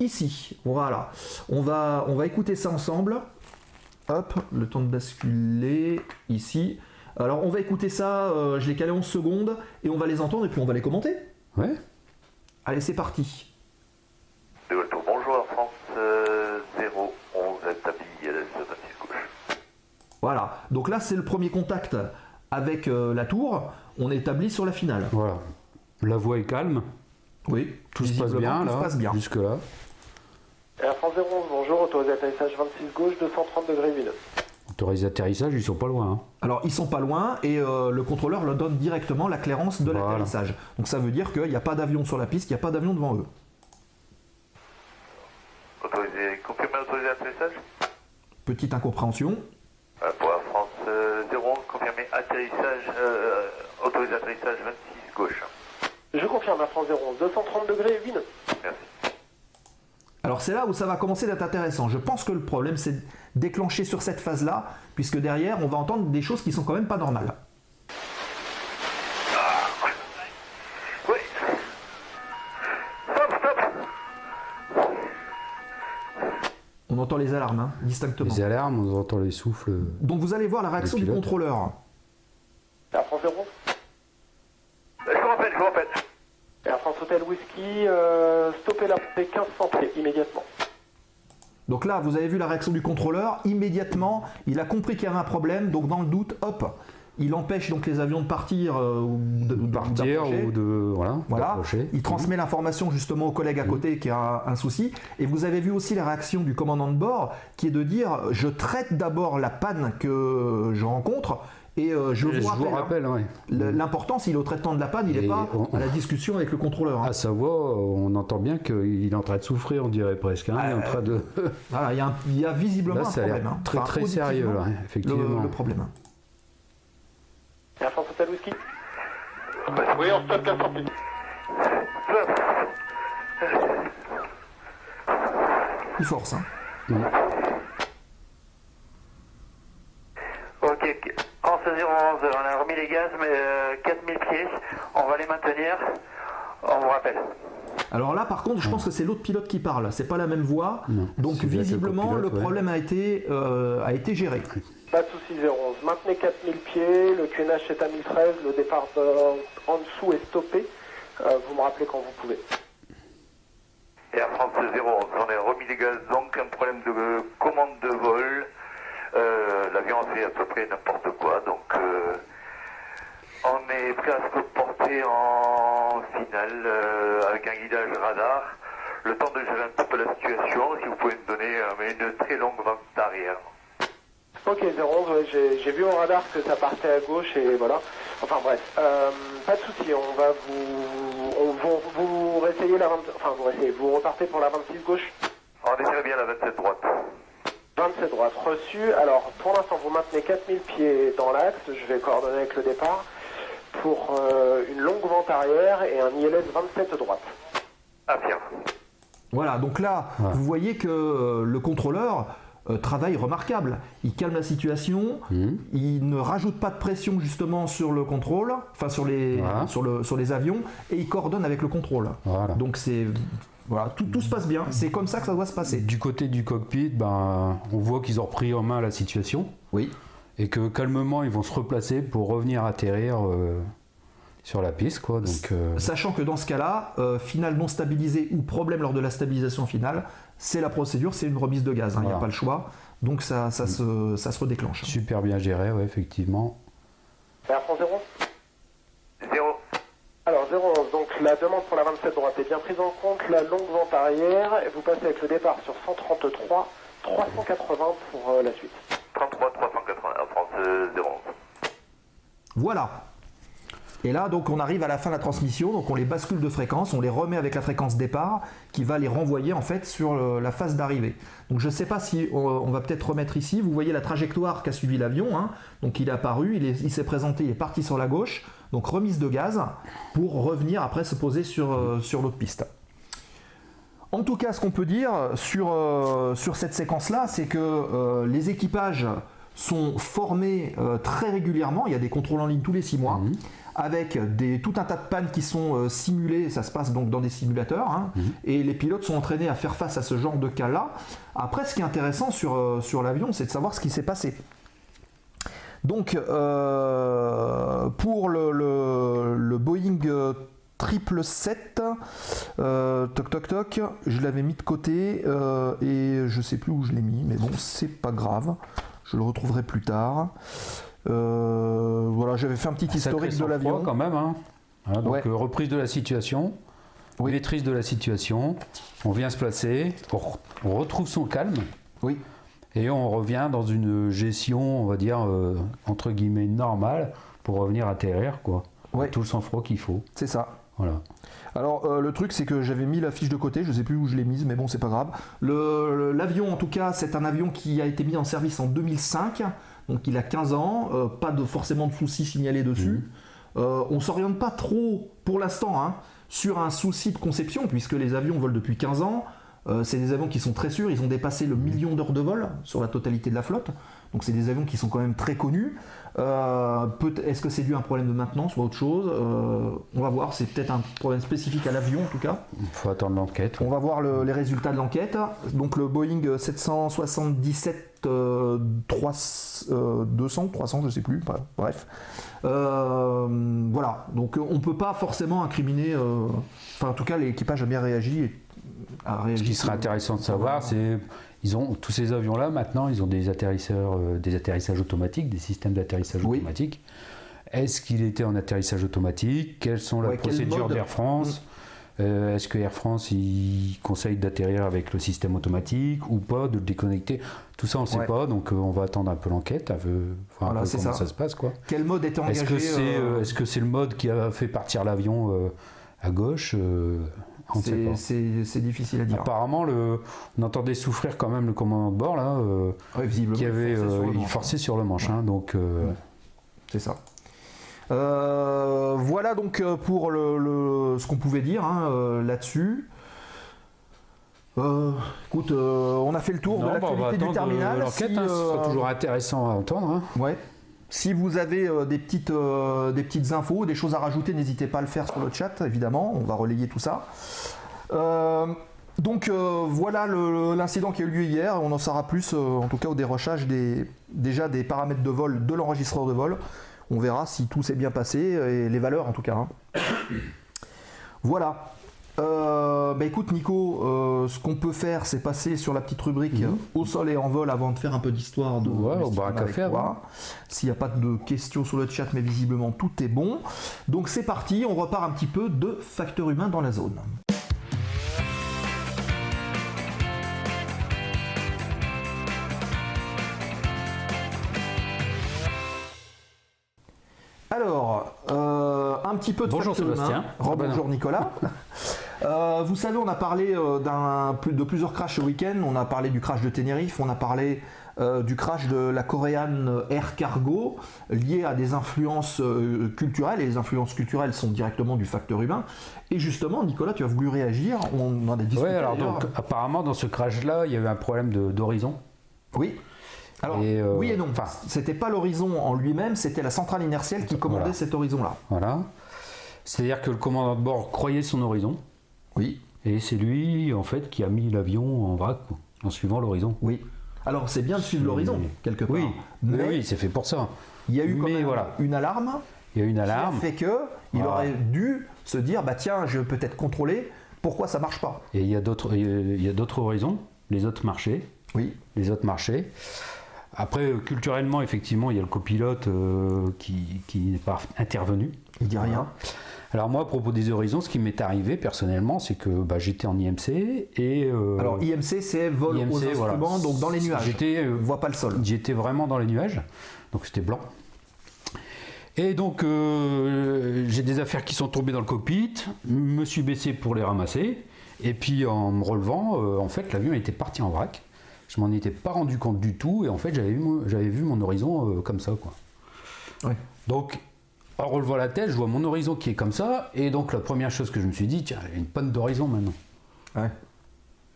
ici. Voilà. On va, on va écouter ça ensemble. Hop, le temps de basculer ici. Alors on va écouter ça, euh, je l'ai calé 11 secondes, et on va les entendre et puis on va les commenter. Ouais. Allez, c'est parti. De retour, bonjour Air France euh, 011 établi à la 26 gauche. Voilà. Donc là, c'est le premier contact avec euh, la tour. On est établi sur la finale. Voilà. La voix est calme, Oui, tout se passe bien tout là. se passe bien. Jusque là. Air France 011, bonjour, autorisé atterrissage 26 gauche, 230 degrés 1000. Autorisé atterrissage, ils sont pas loin. hein. Alors ils sont pas loin et euh, le contrôleur leur donne directement la clairance de Voilà. l'atterrissage. Donc ça veut dire qu'il n'y a pas d'avion sur la piste, il n'y a pas d'avion devant eux. Autorisé, confirmé autorisé atterrissage? Petite incompréhension. Pour Air France euh, 011, confirmé atterrissage, euh, autorisé atterrissage 26 gauche. Je confirme Air France 011, 230 degrés 8 nœuds. Merci. Alors c'est là où ça va commencer d'être intéressant. Je pense que le problème c'est déclencher sur cette phase-là, puisque derrière on va entendre des choses qui sont quand même pas normales. Entend les alarmes hein, distinctement. Les alarmes, on entend les souffles. Donc vous allez voir la réaction du contrôleur. Air France 011, Je vous rappelle, je vous rappelle. Air France Hotel Whisky, euh, stoppez la montée 1500 pieds immédiatement. Donc là, vous avez vu la réaction du contrôleur. Immédiatement, il a compris qu'il y avait un problème. Donc dans le doute, hop, il empêche donc les avions de partir euh, ou de, Partir ou de. Voilà. Voilà, il transmet l'information justement au collègue à côté qui a un, un souci. Et vous avez vu aussi la réaction du commandant de bord qui est de dire je traite d'abord la panne que je rencontre et euh, je, Je vous rappelle. vous rappelle, ouais. hein, le- L'important, s'il est au traitement de la panne, il n'est pas on- à la discussion avec le contrôleur. hein. À sa voix, on entend bien qu'il est en train de souffrir, on dirait presque. hein, il est en train de. Voilà, il y, a un- il y a visiblement Là, un problème. hein. très Enfin, très sérieux, le- effectivement. le problème. Air France Hotel Whisky Oui, on stoppe 1500 pieds. Il force. hein. Ok, ok. En 011, on a remis les gaz, mais euh, 4000 pieds. On va les maintenir. On vous rappelle. Alors là, par contre, je pense que c'est l'autre pilote qui parle. C'est pas la même voix. Non, Donc le visiblement, le ouais. problème a été, euh, a été géré. Pas de soucis 011, maintenez 4000 pieds, le QNH est à 1013, le départ en dessous est stoppé. Euh, vous me rappelez quand vous pouvez. Air France 011, on a remis les gaz, donc un problème de commande de vol. Euh, L'avion fait à peu près n'importe quoi, donc euh, on est prêt à se porter en finale avec un guidage radar. Le temps de gérer un petit peu la situation, si vous pouvez me donner une très longue vente arrière. Ok 011, ouais, j'ai vu au radar que ça partait à gauche et voilà. Enfin bref, Euh, pas de soucis, on va vous, on, vous, vous restez réessayez la 20... Enfin, vous réessayez. Vous repartez pour la 26 gauche On essaie bien la 27 droite. 27 droite reçu. Alors, pour l'instant, vous maintenez 4000 pieds dans l'axe. Je vais coordonner avec le départ pour euh, une longue vente arrière et un ILS 27 droite. Affirme. Voilà, donc là, Ouais. vous voyez que euh, le contrôleur euh, travaille remarquable. Il calme la situation, Mhm. il ne rajoute pas de pression justement sur le contrôle, enfin sur les, Voilà. sur le, sur les avions, et il coordonne avec le contrôle. Voilà. Donc c'est voilà, tout, tout se passe bien. C'est comme ça que ça doit se passer. Du côté du cockpit, ben, on voit qu'ils ont repris en main la situation Oui. et que calmement ils vont se replacer pour revenir atterrir euh, sur la piste. Quoi. Donc, euh, Sachant que dans ce cas-là, euh, finale non stabilisée ou problème lors de la stabilisation finale, c'est la procédure, c'est une remise de gaz. hein, Il n'y a pas le choix. Donc ça, ça, se, ça se redéclenche. super bien géré, ouais, effectivement. France 0 0. Alors 011, donc la demande pour la 27 droite est bien prise en compte, la longue vente arrière, et vous passez avec le départ sur 133, 380 pour euh, la suite. 33 380. Air France euh, 011. Voilà. Et là, donc, on arrive à la fin de la transmission, donc on les bascule de fréquence, on les remet avec la fréquence départ, qui va les renvoyer en fait sur le- la phase d'arrivée. Donc, je ne sais pas si on, on va peut-être remettre ici. Vous voyez la trajectoire qu'a suivi l'avion. hein. Donc, il est apparu, il est- il s'est présenté, il est parti sur la gauche. Donc, remise de gaz pour revenir après se poser sur, euh, sur l'autre piste. En tout cas, ce qu'on peut dire sur, euh, sur cette séquence-là, c'est que euh, les équipages sont formés euh, très régulièrement. Il y a des contrôles en ligne tous les six mois, avec des, tout un tas de pannes qui sont euh, simulées. Ça se passe donc dans des simulateurs. hein. Et les pilotes sont entraînés à faire face à ce genre de cas-là. Après, ce qui est intéressant sur, euh, sur l'avion, c'est de savoir ce qui s'est passé. Donc, euh, pour le, le- le Boeing euh, 777, euh, toc toc toc, je l'avais mis de côté euh, et je sais plus où je l'ai mis, mais bon, c'est pas grave, je le retrouverai plus tard. Euh, voilà, j'avais fait un petit Sacré historique de l'avion. quand même. hein. Hein, donc Ouais. euh, reprise de la situation, Oui. maîtrise de la situation, on vient se placer, on, re- on retrouve son calme Oui, et on revient dans une gestion, on va dire, euh, entre guillemets, normale pour revenir atterrir. Quoi. Ouais. Tout le sang-froid qu'il faut. c'est ça. Voilà. Alors euh, le truc c'est que j'avais mis la fiche de côté, je sais plus où je l'ai mise, mais bon c'est pas grave. L'avion en tout cas c'est un avion qui a été mis en service en 2005, donc il a 15 ans, euh, pas de forcément de soucis signalés dessus. Euh, on s'oriente pas trop pour l'instant hein, sur un souci de conception puisque les avions volent depuis 15 ans. Euh, c'est des avions qui sont très sûrs, ils ont dépassé le million d'heures de vol sur la totalité de la flotte. Donc c'est des avions qui sont quand même très connus. Euh, Est-ce que c'est dû à un problème de maintenance ou à autre chose? Euh, On va voir, c'est peut-être un problème spécifique à l'avion en tout cas. Il faut attendre l'enquête. On va voir le- les résultats de l'enquête. Donc le Boeing 777 euh, 3, euh, 200, 300, je sais plus, bref. Euh, voilà, donc on peut pas forcément incriminer, euh, enfin en tout cas l'équipage a bien réagi. et a réagi Ce qui serait intéressant de savoir, c'est ils ont tous ces avions-là maintenant, ils ont des atterrisseurs, euh, des atterrissages automatiques, des systèmes d'atterrissage Oui. automatique. Est-ce qu'il était en atterrissage automatique? Quelles sont les Ouais, mode Mm. d'Air France? Euh, Est-ce que Air France il conseille d'atterrir avec le système automatique ou pas, de le déconnecter? Tout ça on ne sait Ouais. pas, donc euh, on va attendre un peu l'enquête, voir Voilà, un peu comment ça. ça. se passe quoi. Quel mode était engagé Est-ce que c'est euh, euh, est-ce que c'est le mode qui a fait partir l'avion euh, à gauche Euh, c'est- difficile à dire. Apparemment, le, on entendait souffrir quand même le commandant de bord là, Ouais, qui avait il euh, sur le manche. hein, donc C'est ça. Voilà donc pour le, le- ce qu'on pouvait dire hein, là-dessus. Euh, écoute, euh, on a fait le tour non, de bah, l'actualité du attendre, euh, terminal. Si, hein, ce sera euh, toujours intéressant à entendre. hein. Ouais. Si vous avez des, petites, des petites infos, des choses à rajouter, n'hésitez pas à le faire sur le chat, évidemment. On va relayer tout ça. Donc voilà l'incident qui a eu lieu hier. On en saura plus, en tout cas au dérochage des, déjà des paramètres de vol de l'enregistreur de vol. On verra si tout s'est bien passé et les valeurs en tout cas. hein. *coughs* Voilà. Euh, bah écoute Nico, euh, ce qu'on peut faire, c'est passer sur la petite rubrique euh, au sol et en vol avant de faire un peu d'histoire de. Mhm. Ouais, avec toi. avant. S'il n'y a pas de questions sur le chat, mais visiblement tout est bon. Donc c'est parti, on repart un petit peu de facteur humain dans la zone. Alors, euh, un petit peu de Bonjour Sébastien. humain. Ah bah Nicolas. *laughs* Euh, vous savez, on a parlé euh, de plusieurs crashs ce week-end. On a parlé du crash de Tenerife, on a parlé euh, du crash de la Korean Air Cargo, lié à des influences euh, culturelles. Et les influences culturelles sont directement du facteur humain. Et justement, Nicolas, tu as voulu réagir. On en a discuté. Ouais, alors donc apparemment dans ce crash-là, il y avait un problème d'horizon. Oui. Alors, Et, euh, oui et non. enfin- c'était pas l'horizon en lui-même, c'était la centrale inertielle qui commandait Voilà. cet horizon-là. Voilà. C'est-à-dire que le commandant de bord croyait son horizon, Oui. et c'est lui en fait qui a mis l'avion en vrac quoi, en suivant l'horizon. Oui. Alors, c'est bien de suivre l'horizon, quelque part. Oui, Mais oui, c'est fait pour ça. il y a eu quand mais même voilà. une alarme Il y a une qui a alarme. fait que il Voilà. aurait dû se dire bah tiens, je vais peut-être contrôler pourquoi ça marche pas. Et il y a d'autres, il y a d'autres horizons, les autres marchés, Oui. les autres marchés. Après, euh, culturellement, effectivement, il y a le copilote euh, qui, qui n'est pas intervenu. Il dit rien. Alors moi, à propos des horizons, ce qui m'est arrivé personnellement, c'est que bah, j'étais en IMC et euh, Alors IMC c'est vol IMC, aux voilà. instruments, donc dans les nuages. J'étais, euh, voit pas le sol. J'étais vraiment dans les nuages, donc c'était blanc. Et donc euh, j'ai des affaires qui sont tombées dans le cockpit, me suis baissé pour les ramasser, et puis en me relevant, euh, en fait l'avion était parti en vrac. Je m'en étais pas rendu compte du tout, et en fait j'avais vu, mon- j'avais vu mon horizon euh, comme ça, quoi. Ouais. Donc en relevant la tête, je vois mon horizon qui est comme ça, et donc la première chose que je me suis dit, tiens, il y a une panne d'horizon maintenant. Ouais.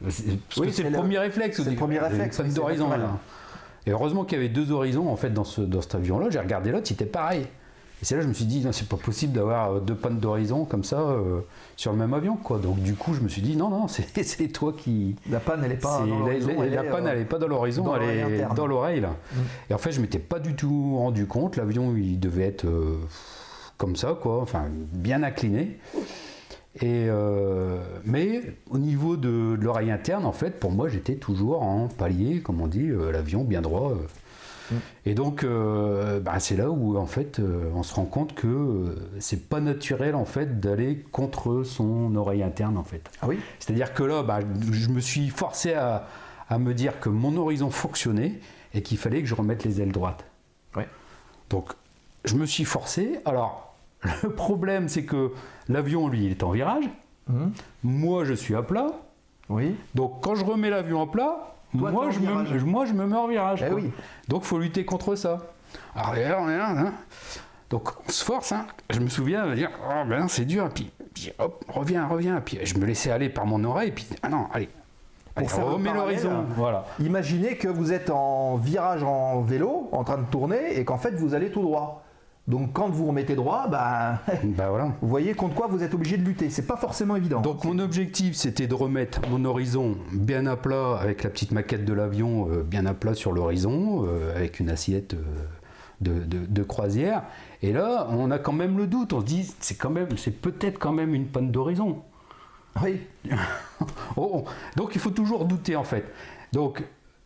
Parce Oui, que c'est le le- premier réflexe. c'est le premier réflexe, Une panne d'horizon là. Et heureusement qu'il y avait deux horizons en fait dans, ce, dans cet avion-là. J'ai regardé l'autre, c'était pareil. Et c'est là que je me suis dit, non, c'est pas possible d'avoir euh, deux pannes d'horizon comme ça euh, sur le même avion. quoi. Donc du coup, je me suis dit, non, non, *laughs* c'est c'est toi qui. La panne elle est pas dans la, l'horizon, la- elle la est, panne, euh, elle est pas dans l'horizon, dans elle est interne. dans l'oreille là. Mm. Et en fait, je m'étais pas du tout rendu compte. L'avion, il devait être euh, comme ça, quoi, enfin bien incliné. Et mais au niveau de, de l'oreille interne, en fait, pour moi, j'étais toujours en palier, comme on dit, l'avion bien droit. Mm. Et donc, euh, bah, c'est là où en fait, euh, on se rend compte que euh, c'est pas naturel en fait d'aller contre son oreille interne, en fait. Ah oui? C'est-à-dire que là, bah, je me suis forcé à, à me dire que mon horizon fonctionnait et qu'il fallait que je remette les ailes droites. Ouais. Donc, je me suis forcé. Alors, *laughs* le problème, c'est que l'avion, lui, il est en virage. Mhm. Moi, je suis à plat. Oui. Donc, quand je remets l'avion en plat, Toi, moi, je me, moi, je me mets en virage. Eh oui. Donc, faut lutter contre ça. Arrière, regarde, hein. Donc, on se force. hein. Je me souviens de dire, oh ben c'est dur. Puis, puis, hop, reviens, reviens. Puis, je me laissais aller par mon oreille. Puis, ah non, allez. Remets parallèle, l'horizon. Voilà. Imaginez que vous êtes en virage en vélo, en train de tourner, et qu'en fait vous allez tout droit. Donc quand vous remettez droit, bah, *laughs* Bah voilà. vous voyez contre quoi vous êtes obligé de lutter. C'est pas forcément évident. Donc mon objectif c'était de remettre mon horizon bien à plat avec la petite maquette de l'avion euh, bien à plat sur l'horizon euh, avec une assiette euh, de, de- de croisière. Et là on a quand même le doute, on se dit c'est quand même c'est peut-être quand même une panne d'horizon. Oui. *laughs* Oh, oh. Donc il faut toujours douter en fait. Donc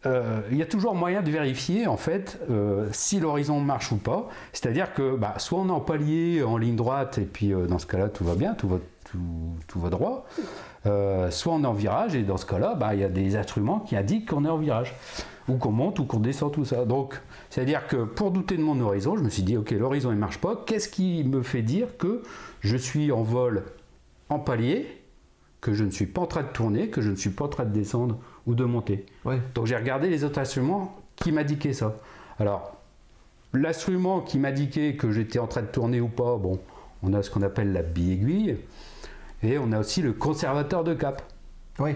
euh, il y a toujours moyen de vérifier en fait euh, si l'horizon marche ou pas. C'est-à-dire que bah, soit on est en palier, en ligne droite, et puis euh, dans ce cas-là tout va bien, tout va, droit. Euh, soit on est en virage, et dans ce cas-là, bah, il y a des instruments qui indiquent qu'on est en virage. Ou qu'on monte ou qu'on descend, tout ça. Donc, c'est-à-dire que pour douter de mon horizon, je me suis dit, ok, l'horizon ne marche pas. Qu'est-ce qui me fait dire que je suis en vol en palier, que je ne suis pas en train de tourner, que je ne suis pas en train de descendre ou de monter Ouais. donc j'ai regardé les autres instruments qui m'indiquaient ça. Alors, l'instrument qui m'indiquait que j'étais en train de tourner ou pas, bon, on a ce qu'on appelle la bille aiguille, et on a aussi le conservateur de cap. Oui.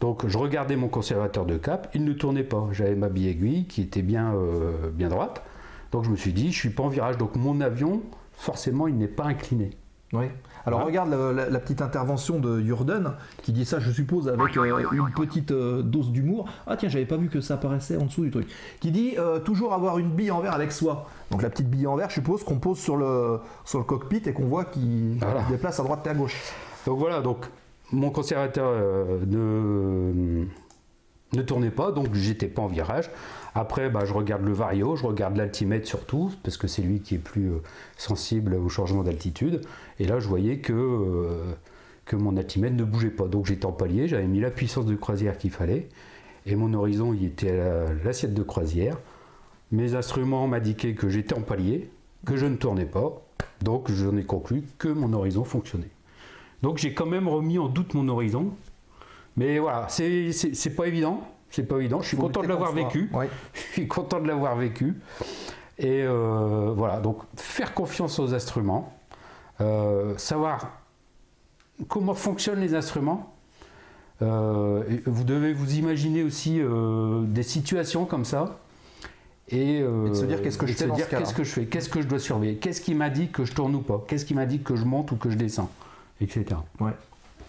Donc je regardais mon conservateur de cap, il ne tournait pas. J'avais ma bille aiguille qui était bien, euh, bien droite. Donc je me suis dit, je suis pas en virage, donc mon avion, forcément, il n'est pas incliné. Oui. Alors regarde la, la- la petite intervention de Jurden qui dit ça, je suppose, avec euh, une petite euh, dose d'humour. Ah tiens, j'avais pas vu que ça apparaissait en dessous du truc. Qui dit euh, toujours avoir une bille en verre avec soi. Donc la petite bille en verre, je suppose, qu'on pose sur le, sur le cockpit et qu'on voit qui Voilà. déplace à droite et à gauche. Donc voilà, donc mon conservateur euh, ne, tournait pas, donc j'étais pas en virage. Après, bah, je regarde le vario, je regarde l'altimètre surtout, parce que c'est lui qui est plus euh, sensible au changement d'altitude. Et là, je voyais que, euh, que mon altimètre ne bougeait pas. Donc j'étais en palier, j'avais mis la puissance de croisière qu'il fallait. Et mon horizon, il était à la- l'assiette de croisière. Mes instruments m'indiquaient que j'étais en palier, que je ne tournais pas. Donc j'en ai conclu que mon horizon fonctionnait. Donc j'ai quand même remis en doute mon horizon. Mais voilà, c'est pas évident. C'est pas évident. Je suis content de l'avoir vécu. *laughs* Je suis content de l'avoir vécu. Et euh, voilà, donc faire confiance aux instruments, euh, savoir comment fonctionnent les instruments. Euh, vous devez vous imaginer aussi des situations comme ça. Et, Et de se dire, qu'est-ce que je fais Qu'est-ce que je fais Qu'est-ce que je dois surveiller Qu'est-ce qui m'a dit que je tourne ou pas Qu'est-ce qui m'a dit que je monte ou que je descends Etc. Ouais.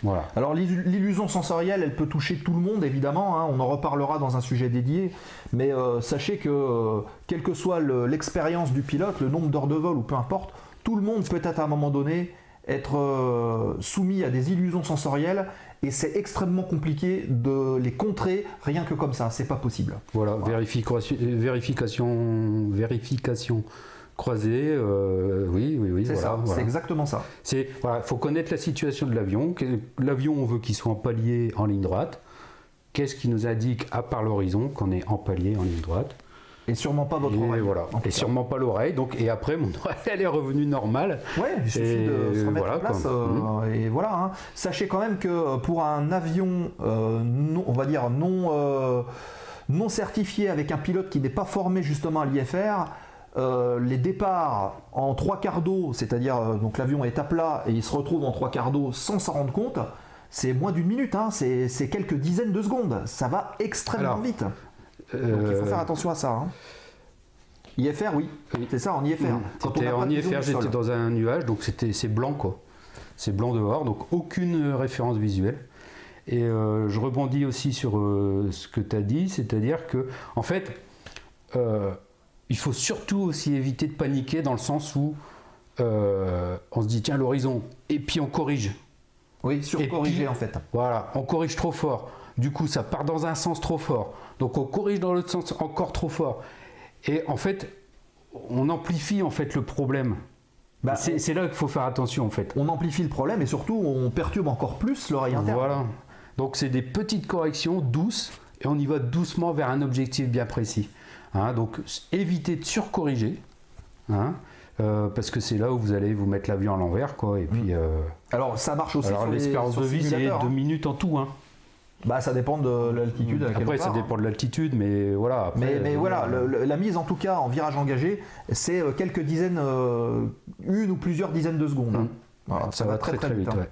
Voilà. Alors l'illu- l'illusion sensorielle, elle peut toucher tout le monde évidemment, hein, on en reparlera dans un sujet dédié, mais euh, sachez que euh, quelle que soit le- l'expérience du pilote, le nombre d'heures de vol ou peu importe, tout le monde peut être à un moment donné être euh, soumis à des illusions sensorielles et c'est extrêmement compliqué de les contrer rien que comme ça, c'est pas possible. Voilà, Vérification, vérification, vérification croisée, euh, oui, oui, oui. C'est voilà, ça, voilà. c'est exactement ça. C'est voilà, faut connaître la situation de l'avion. Que- L'avion, on veut qu'il soit en palier en ligne droite. Qu'est-ce qui nous indique, à part l'horizon, qu'on est en palier en ligne droite? Et sûrement pas votre Et oreille. voilà. Et sûrement pas l'oreille. Donc et après, mon *laughs* oreille, elle est revenue normale. Ouais, il suffit de se remettre voilà, en place. euh, Et voilà. hein. Sachez quand même que euh, pour un avion, euh, non- on va dire non, euh, non certifié avec un pilote qui n'est pas formé justement à l'IFR, euh, les départs en trois quarts d'eau, c'est-à-dire euh, donc l'avion est à plat et il se retrouve en trois quarts d'eau sans s'en rendre compte. C'est moins d'une minute, hein, c'est quelques dizaines de secondes. Ça va extrêmement Alors, vite. Donc il Euh, faut faire attention à ça. hein. IFR, oui. Oui. C'est ça, en IFR. Quand on en IFR, j'étais dans un nuage, donc c'était c'est blanc quoi. C'est blanc dehors, donc aucune euh, référence visuelle. Et euh, je rebondis aussi sur euh, ce que tu as dit, c'est-à-dire que en fait, euh, il faut surtout aussi éviter de paniquer dans le sens où euh, on se dit tiens l'horizon et puis on corrige. Oui, surcorrigé puis- en fait. Voilà, on corrige trop fort. Du coup, ça part dans un sens trop fort. Donc on corrige dans l'autre sens encore trop fort. Et en fait, on amplifie en fait le problème. Bah, c'est c'est là qu'il faut faire attention en fait. on amplifie le problème et surtout on perturbe encore plus l'oreille interne. Voilà. Donc c'est des petites corrections douces et on y va doucement vers un objectif bien précis. Hein, donc évitez de surcorriger. hein, euh, parce que c'est là où vous allez vous mettre l'avion à l'envers quoi et puis euh, Alors ça marche aussi alors l'espérance de vie c'est deux hein. minutes en tout hein. Bah ça dépend de l'altitude. après ça part, dépend de l'altitude mais voilà après, Mais, mais euh, voilà, le- le- la mise en tout cas en virage engagé, c'est quelques dizaines, une ou plusieurs dizaines de secondes. Mm. Voilà, ça, va très très, vite. ouais.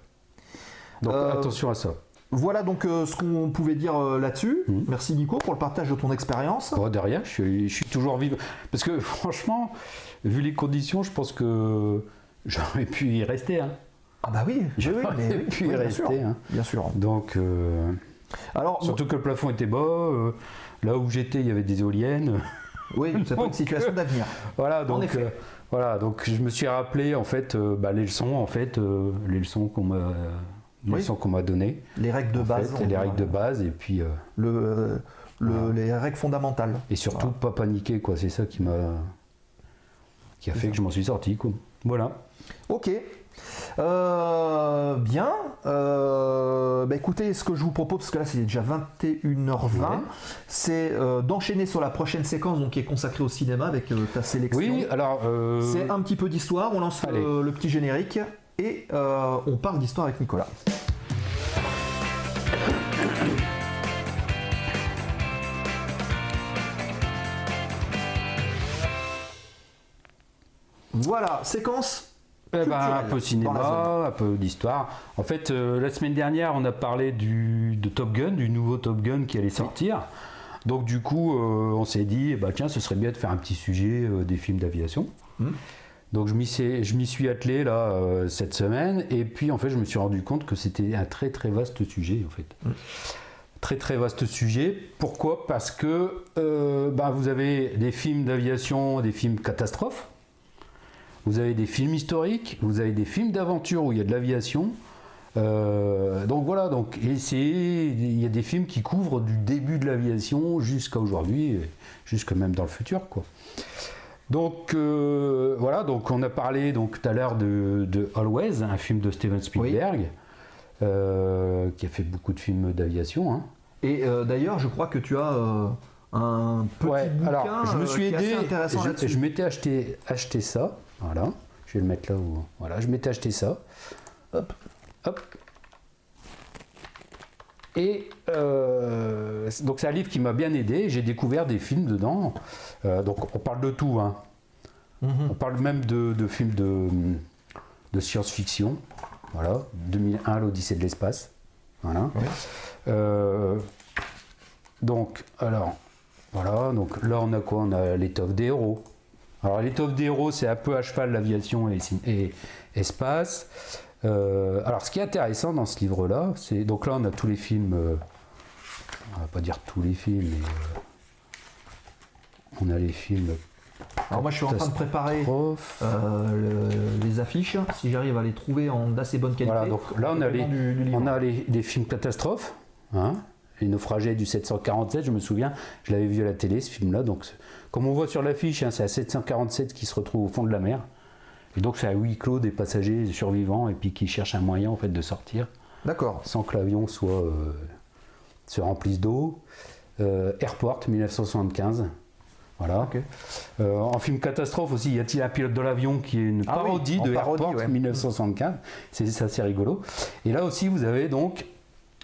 Donc attention à ça. Voilà donc euh, ce qu'on pouvait dire euh, là-dessus. Mm. Merci Nico pour le partage de ton expérience. Bon, derrière, je suis, je suis toujours vivant. Parce que *laughs* franchement, vu les conditions, je pense que j'aurais pu y rester. hein. Ah bah oui, J'aurais oui, pu y oui, bien rester. sûr. hein. Bien sûr. Donc, euh, Alors, surtout que le plafond était bas. là où j'étais, il y avait des éoliennes. oui, *laughs* c'est pas une situation d'avenir. *laughs* voilà, donc, effet. euh, voilà, donc je me suis rappelé en fait euh, bah, les leçons, en fait, euh, les leçons qu'on m'a, les Oui. leçons qu'on m'a données. Les règles de base. fait, les règles de base, et puis euh, le, euh, le- Voilà. les règles fondamentales. et surtout pas paniquer, quoi. C'est ça qui m'a, qui a fait que je m'en suis sorti, quoi. Voilà. Ok. Euh, bien. Euh, bah écoutez, ce que je vous propose, parce que là c'est déjà 21h20, Ouais. c'est euh, d'enchaîner sur la prochaine séquence donc, qui est consacrée au cinéma avec euh, ta sélection. Oui, alors. euh, C'est un petit peu d'histoire, on lance le petit générique et euh, on parle d'histoire avec Nicolas. Voilà, séquence. Eh ben, un peu cinéma, un peu d'histoire. En fait, euh, la semaine dernière, on a parlé du, de Top Gun, du nouveau Top Gun qui allait sortir. Donc du coup, euh, on s'est dit, eh ben, tiens, ce serait bien de faire un petit sujet euh, des films d'aviation. Mhm. Donc je m'y suis attelé là euh, cette semaine, et puis en fait, je me suis rendu compte que c'était un très très vaste sujet en fait. Très très vaste sujet. Pourquoi? Parce que euh, ben, vous avez des films d'aviation, des films catastrophes. Vous avez des films historiques, vous avez des films d'aventure où il y a de l'aviation. Euh, donc voilà, donc, et c'est, il y a des films qui couvrent du début de l'aviation jusqu'à aujourd'hui, et jusqu'à même dans le futur. Quoi. Donc euh, voilà, donc on a parlé donc tout à l'heure de, de Always, un film de Steven Spielberg, euh, qui a fait beaucoup de films d'aviation. hein. Et euh, d'ailleurs, je crois que tu as un petit Ouais, bouquin alors je me suis aidé, intéressant je, je m'étais acheté, acheté ça, voilà, je vais le mettre là où, voilà, je m'étais acheté ça, hop, Hop. Et euh, donc c'est un livre qui m'a bien aidé. J'ai découvert des films dedans. Euh, donc on parle de tout. hein. Mhm. On parle même de, de films de, de science-fiction. Voilà. 2001, l'Odyssée de l'espace. Voilà. Oui. Euh, donc, alors, voilà. Donc là, on a quoi? On a l'étoffe des héros. Alors, l'étoffe des héros, c'est un peu à cheval l'aviation et, et espace. Euh, alors, ce qui est intéressant dans ce livre-là, c'est. Donc là, on a tous les films. euh, on va pas dire tous les films, mais. euh, on a les films. Alors moi je suis en train de préparer euh, le- les affiches, si j'arrive à les trouver en d'assez bonne qualité. Voilà, donc là on a les, Du- du livre. on a les, les films catastrophes, hein, les naufragés du 747, je me souviens, je l'avais vu à la télé ce film-là. Donc, comme on voit sur l'affiche, hein, c'est un 747 qui se retrouve au fond de la mer. Et donc c'est un huis clos des passagers survivants et puis qui cherchent un moyen en fait de sortir D'accord. sans que l'avion soit euh, se remplisse d'eau. Euh, Airport 1975. Voilà. Euh, en film catastrophe aussi, y a-t-il un pilote de l'avion qui est une Ah parodie de parodie, Airport ouais. 1975. C'est ça, c'est rigolo. Et là aussi, vous avez donc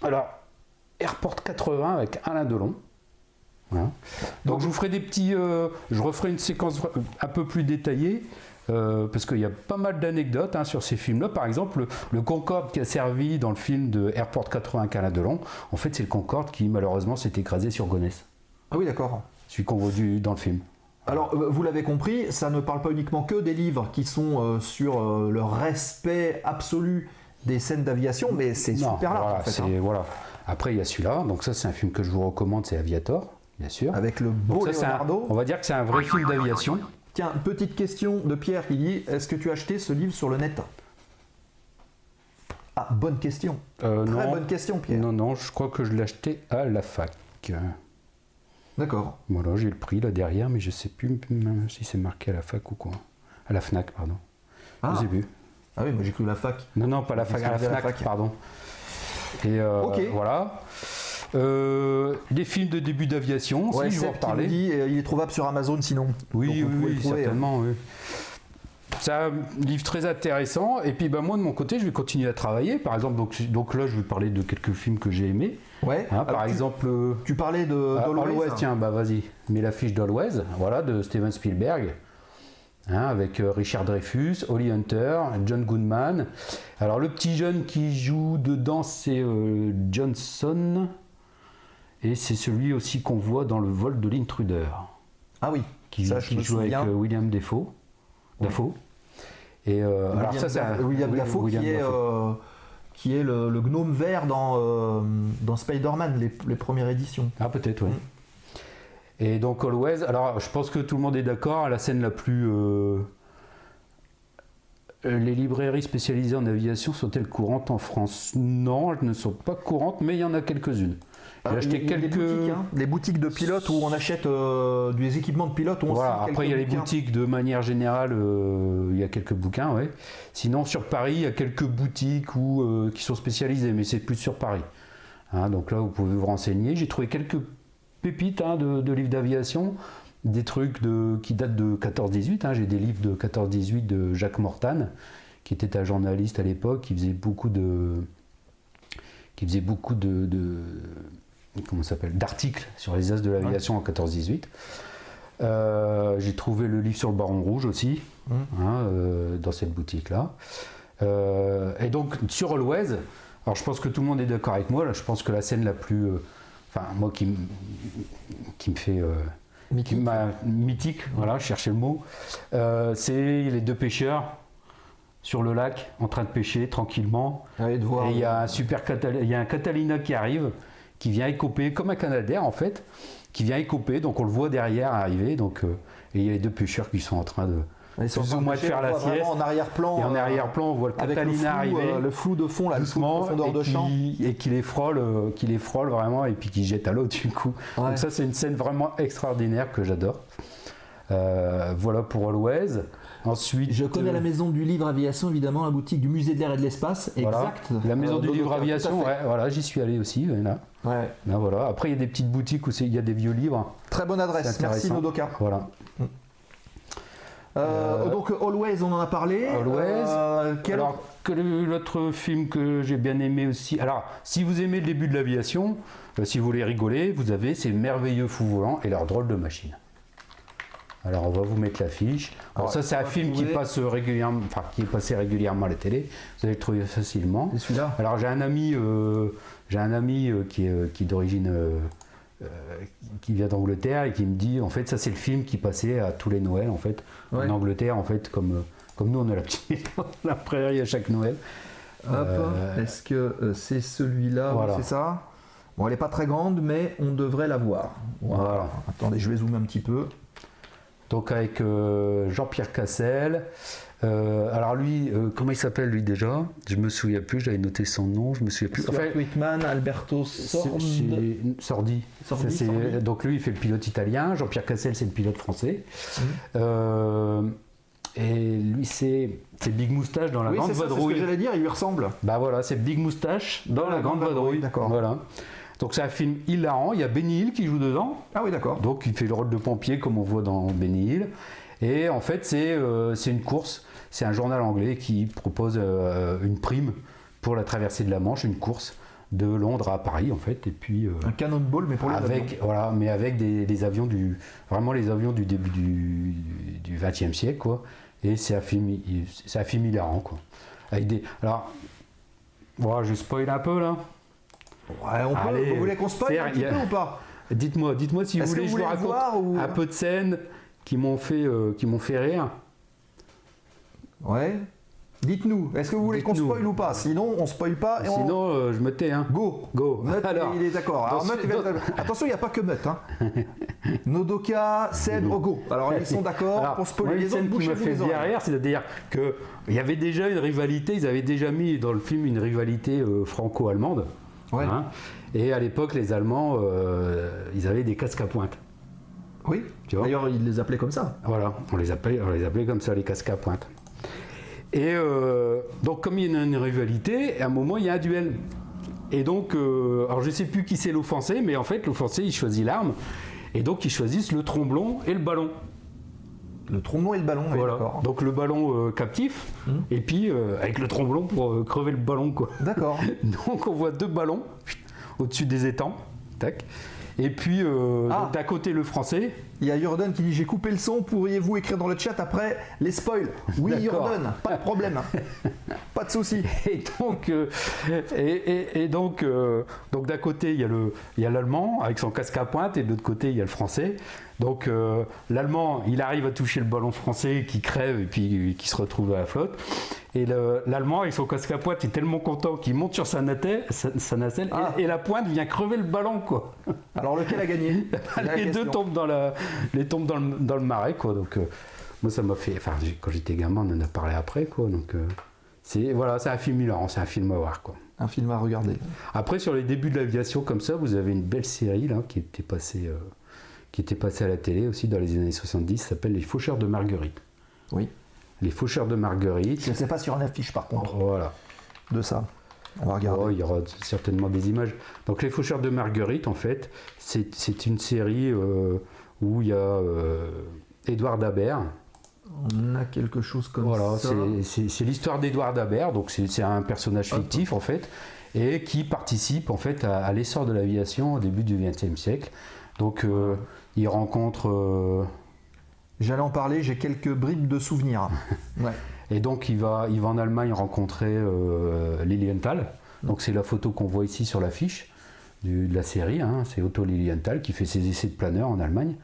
alors Airport 80 avec Alain Delon. Voilà. Donc je vous ferai des petits, je referai une séquence un peu plus détaillée. Euh, parce qu'il y a pas mal d'anecdotes hein, sur ces films-là. Par exemple, le, le Concorde qui a servi dans le film de Airport 80 avec Alain Delon, en fait, c'est le Concorde qui malheureusement s'est écrasé sur Gonesse, Ah oui d'accord. celui qu'on voit du- dans le film. Alors, euh, vous l'avez compris, ça ne parle pas uniquement que des livres qui sont euh, sur euh, le respect absolu des scènes d'aviation, mais c'est super large voilà, en fait. hein. voilà. Après, il y a celui-là. Donc ça, c'est un film que je vous recommande, c'est Aviator, bien sûr. Avec le Donc beau ça, un- Leonardo. on va dire que c'est un vrai film d'aviation. Tiens, petite question de Pierre qui dit Est-ce que tu as acheté ce livre sur le net? Ah, bonne question. Euh, Très non, bonne question, Pierre. non, non, je crois que je l'ai acheté à la fac. D'accord. Voilà, j'ai le prix là derrière, mais je sais plus même si c'est marqué à la fac ou quoi. À la Fnac, pardon. Ah. Je sais plus. Ah oui, moi j'ai cru la fac. Non, non, pas la fac, à la Fnac, fac pardon. Et euh, Ok. voilà. Euh, les films de début d'aviation, Ouais, je vais en dit euh, Il est trouvable sur Amazon sinon. Oui, Donc, oui, oui, hein. certainement, oui. C'est un livre très intéressant. Et puis, bah, moi, de mon côté, je vais continuer à travailler. Par exemple, donc, donc là, je vais parler de quelques films que j'ai aimés. Ouais. hein. Par tu- exemple, euh, Tu parlais de d'Always. Always, tiens, bah vas-y, mets l'affiche d'Always, voilà, de Steven Spielberg, hein, avec euh, Richard Dreyfus, Holly Hunter, John Goodman. Alors le petit jeune qui joue dedans, c'est euh, Johnson, et c'est celui aussi qu'on voit dans le vol de l'intruder, Ah oui, qui, ça joue avec euh, William Defoe. Dafoe. Et euh, alors William, ça, c'est un- Daf- William Dafoe William qui est, euh, qui est le, le gnome vert dans, euh, dans Spider-Man, les, les premières éditions. Ah peut-être, oui. Mm. Et donc Always, alors je pense que tout le monde est d'accord, la scène la plus... Les librairies spécialisées en aviation sont-elles courantes en France? Non, elles ne sont pas courantes, mais il y en a quelques-unes. J'ai Ah, acheté il y a des quelques... boutiques, hein, des boutiques de pilotes où on achète euh, des équipements de pilotes. On Voilà, après il y a les boutiques de manière générale, euh, il y a quelques bouquins, ouais. Sinon sur Paris, il y a quelques boutiques où, euh, qui sont spécialisées, mais c'est plus sur Paris. Hein, donc là, vous pouvez vous renseigner. J'ai trouvé quelques pépites hein, de, de livres d'aviation, des trucs de, qui datent de 14-18. hein. J'ai des livres de 14-18 de Jacques Mortan, qui était un journaliste à l'époque, qui faisait beaucoup de, qui faisait beaucoup de, de- comment s'appelle, d'articles sur les as de l'aviation en 14-18. Euh, j'ai trouvé le livre sur le Baron Rouge aussi, Mhm. hein, euh, dans cette boutique-là. Euh, et donc, sur Always, alors je pense que tout le monde est d'accord avec moi, là, je pense que la scène la plus. Enfin, moi qui, me fait. qui Mythique. voilà, je cherchais le mot, c'est les deux pêcheurs sur le lac en train de pêcher tranquillement. Allez de voir. Et il y a un super Catal- il y a un Catalina qui arrive, qui vient écoper, comme un Canadair en fait, qui vient écoper, donc on le voit derrière arriver, donc, euh, et il y a les deux pêcheurs qui sont en train de. Ils sont plus ou moins de faire la sieste. En arrière-plan. Et en euh, arrière-plan, on voit le Avec le Catalina flou, arriver. euh, le flou de fond, là, le flou de doucement profondeur de champ. et qui les frôle, euh, qui les frôle vraiment et puis qui jette à l'eau du coup. Ouais. Donc ça c'est une scène vraiment extraordinaire que j'adore. Euh, voilà pour Always. Ensuite, Je connais euh, la maison du livre aviation, évidemment, la boutique du musée de l'air et de l'espace. voilà. Exact. La maison Euh, du livre aviation, ouais, voilà, j'y suis allé aussi. là. Ouais. Là, voilà. Après, il y a des petites boutiques où il y a des vieux livres. Très bonne adresse. C'est Merci. Nodoka. Voilà. Euh, Euh, donc Always, on en a parlé. Always. Euh, quel Alors, l'autre film que j'ai bien aimé aussi? Alors, si vous aimez le début de l'aviation, si vous voulez rigoler, vous avez ces merveilleux fous volants et leurs drôles de machines. Alors, on va vous mettre l'affiche. Alors, ça, c'est un film qui passe régulièrement, enfin, qui est passé régulièrement à la télé. Vous allez le trouver facilement. C'est celui-là Alors, j'ai un ami, euh, j'ai un ami euh, qui est, euh, qui est d'origine. euh, qui vient d'Angleterre et qui me dit en fait ça c'est le film qui passait à tous les Noëls en fait Ouais. en Angleterre en fait comme comme nous on a la petite *laughs* la prairie à chaque Noël Hop, Est-ce que c'est celui-là Voilà. C'est ça? Bon, elle n'est pas très grande, mais on devrait la voir. Voilà. Attendez, je vais zoomer un petit peu. Donc avec euh, Jean-Pierre Cassel. Euh, alors lui, euh, comment il s'appelle lui déjà? Je me souviens plus, j'avais noté son nom, je me souviens plus. Enfin, Whitman, Alberto Sordi. Sordi. Sordi, Ça, c'est- Sordi. Donc lui, il fait le pilote italien. Jean-Pierre Cassel, c'est le pilote français. Mhm. Euh, et lui, c'est c'est Big Moustache dans la Oui, Grande c'est ça, c'est ce que Vadrouille. j'allais dire, il lui ressemble. Bah voilà, c'est Big Moustache dans la, Grande Vadrouille. d'accord. Voilà. Donc c'est un film hilarant. Il y a Benny Hill qui joue dedans. Ah oui, d'accord. Donc il fait le rôle de pompier comme on voit dans Benny Hill. Et en fait c'est euh, une course, c'est un journal anglais qui propose euh, une prime pour la traversée de la Manche, une course de Londres à Paris en fait. Et puis euh, Un cannonball, mais pour les avions. avec voilà, mais avec des, des avions du vraiment les avions du début du du XXe siècle quoi. Et c'est un film il- c'est un film hilarant quoi. Avec des alors voilà, je spoil un peu là. Ouais, on peut, Allez, vous voulez qu'on spoil un petit a- peu ou pas? Dites-moi, dites-moi si vous que voulez, vous je vous raconte voir ou- un peu de scènes qui m'ont fait, euh, qui m'ont fait rire. Ouais. Dites-nous, est-ce que vous voulez qu'on spoil ou pas? Sinon, on spoil pas et on... Sinon, euh, je me tais. Hein. Go Go. Mutt, Alors, il est d'accord. Alors, il va Attention, il n'y a pas que Mutt. Hein. *laughs* Nodoka, Seb, Go. Alors, ils sont d'accord pour spoiler les autres, qui m'a fait bien rire, c'est-à-dire qu'il y avait déjà une rivalité, ils avaient déjà mis dans le film une rivalité euh, franco-allemande. Ouais. hein. et à l'époque, les Allemands, euh, ils avaient des casques à pointe. Oui, d'ailleurs, ils les appelaient comme ça. Voilà, on les appelait, on les appelait comme ça, les casques à pointe. Et euh, donc, comme il y a une rivalité, à un moment, il y a un duel. Et donc, euh, alors je sais plus qui c'est l'offensé, mais en fait, l'offensé, il choisit l'arme. Et donc, ils choisissent le tromblon et le ballon. Le trombon et le ballon, Voilà. Donc, le ballon euh, captif, Mhm. et puis euh, avec le tromblon pour euh, crever le ballon, quoi. D'accord. *laughs* Donc, on voit deux ballons au-dessus des étangs. Tac. Et puis, Ah. d'un côté, le français. Il y a Jordan qui dit J'ai coupé le son, pourriez-vous écrire dans le chat après les spoils? Oui. Jordan, pas de problème. *laughs* pas de souci. Et donc, et, et- et donc, donc d'un côté, il y a le, il y a l'allemand avec son casque à pointe, et de l'autre côté, il y a le français. Donc, euh, l'allemand, il arrive à toucher le ballon français qui crève et puis qui se retrouve à la flotte. Et le- l'allemand, avec son casque à pointe, est tellement content qu'il monte sur sa, nacelle, sa, sa nacelle, et- Ah. et, la pointe vient crever le ballon, quoi. Alors, lequel a gagné? *laughs* Les deux tombent dans, la, les tombent dans, le, dans le marais, quoi. Donc, euh, moi, ça m'a fait. Enfin, quand j'étais gamin, on en a parlé après, quoi. Donc, euh, c'est voilà, c'est un film hilarant, c'est un film à voir, quoi. Un film à regarder. Après, sur les débuts de l'aviation, comme ça, vous avez une belle série là qui était passée, qui était passée à la télé aussi dans les années 70, ça s'appelle Les Faucheurs de Marguerite. Oui. Les Faucheurs de Marguerite. Je ne sais pas si on affiche par contre Voilà. de ça. On va regarder. Oh, il y aura certainement des images. Donc Les Faucheurs de Marguerite, en fait, c'est une série euh, où il y a euh, Édouard Dabert. On a quelque chose comme Voilà, ça. c'est- l'histoire d'Édouard Dabert, donc c'est c'est un personnage fictif en fait, et qui participe en fait à, à l'essor de l'aviation au début du XXe siècle. Donc euh, il rencontre euh, J'allais en parler, j'ai quelques bribes de souvenirs. *laughs* Ouais. et donc il va il va en Allemagne rencontrer euh, Lilienthal. Donc c'est la photo qu'on voit ici sur l'affiche de la série. hein. c'est Otto Lilienthal qui fait ses essais de planeur en Allemagne.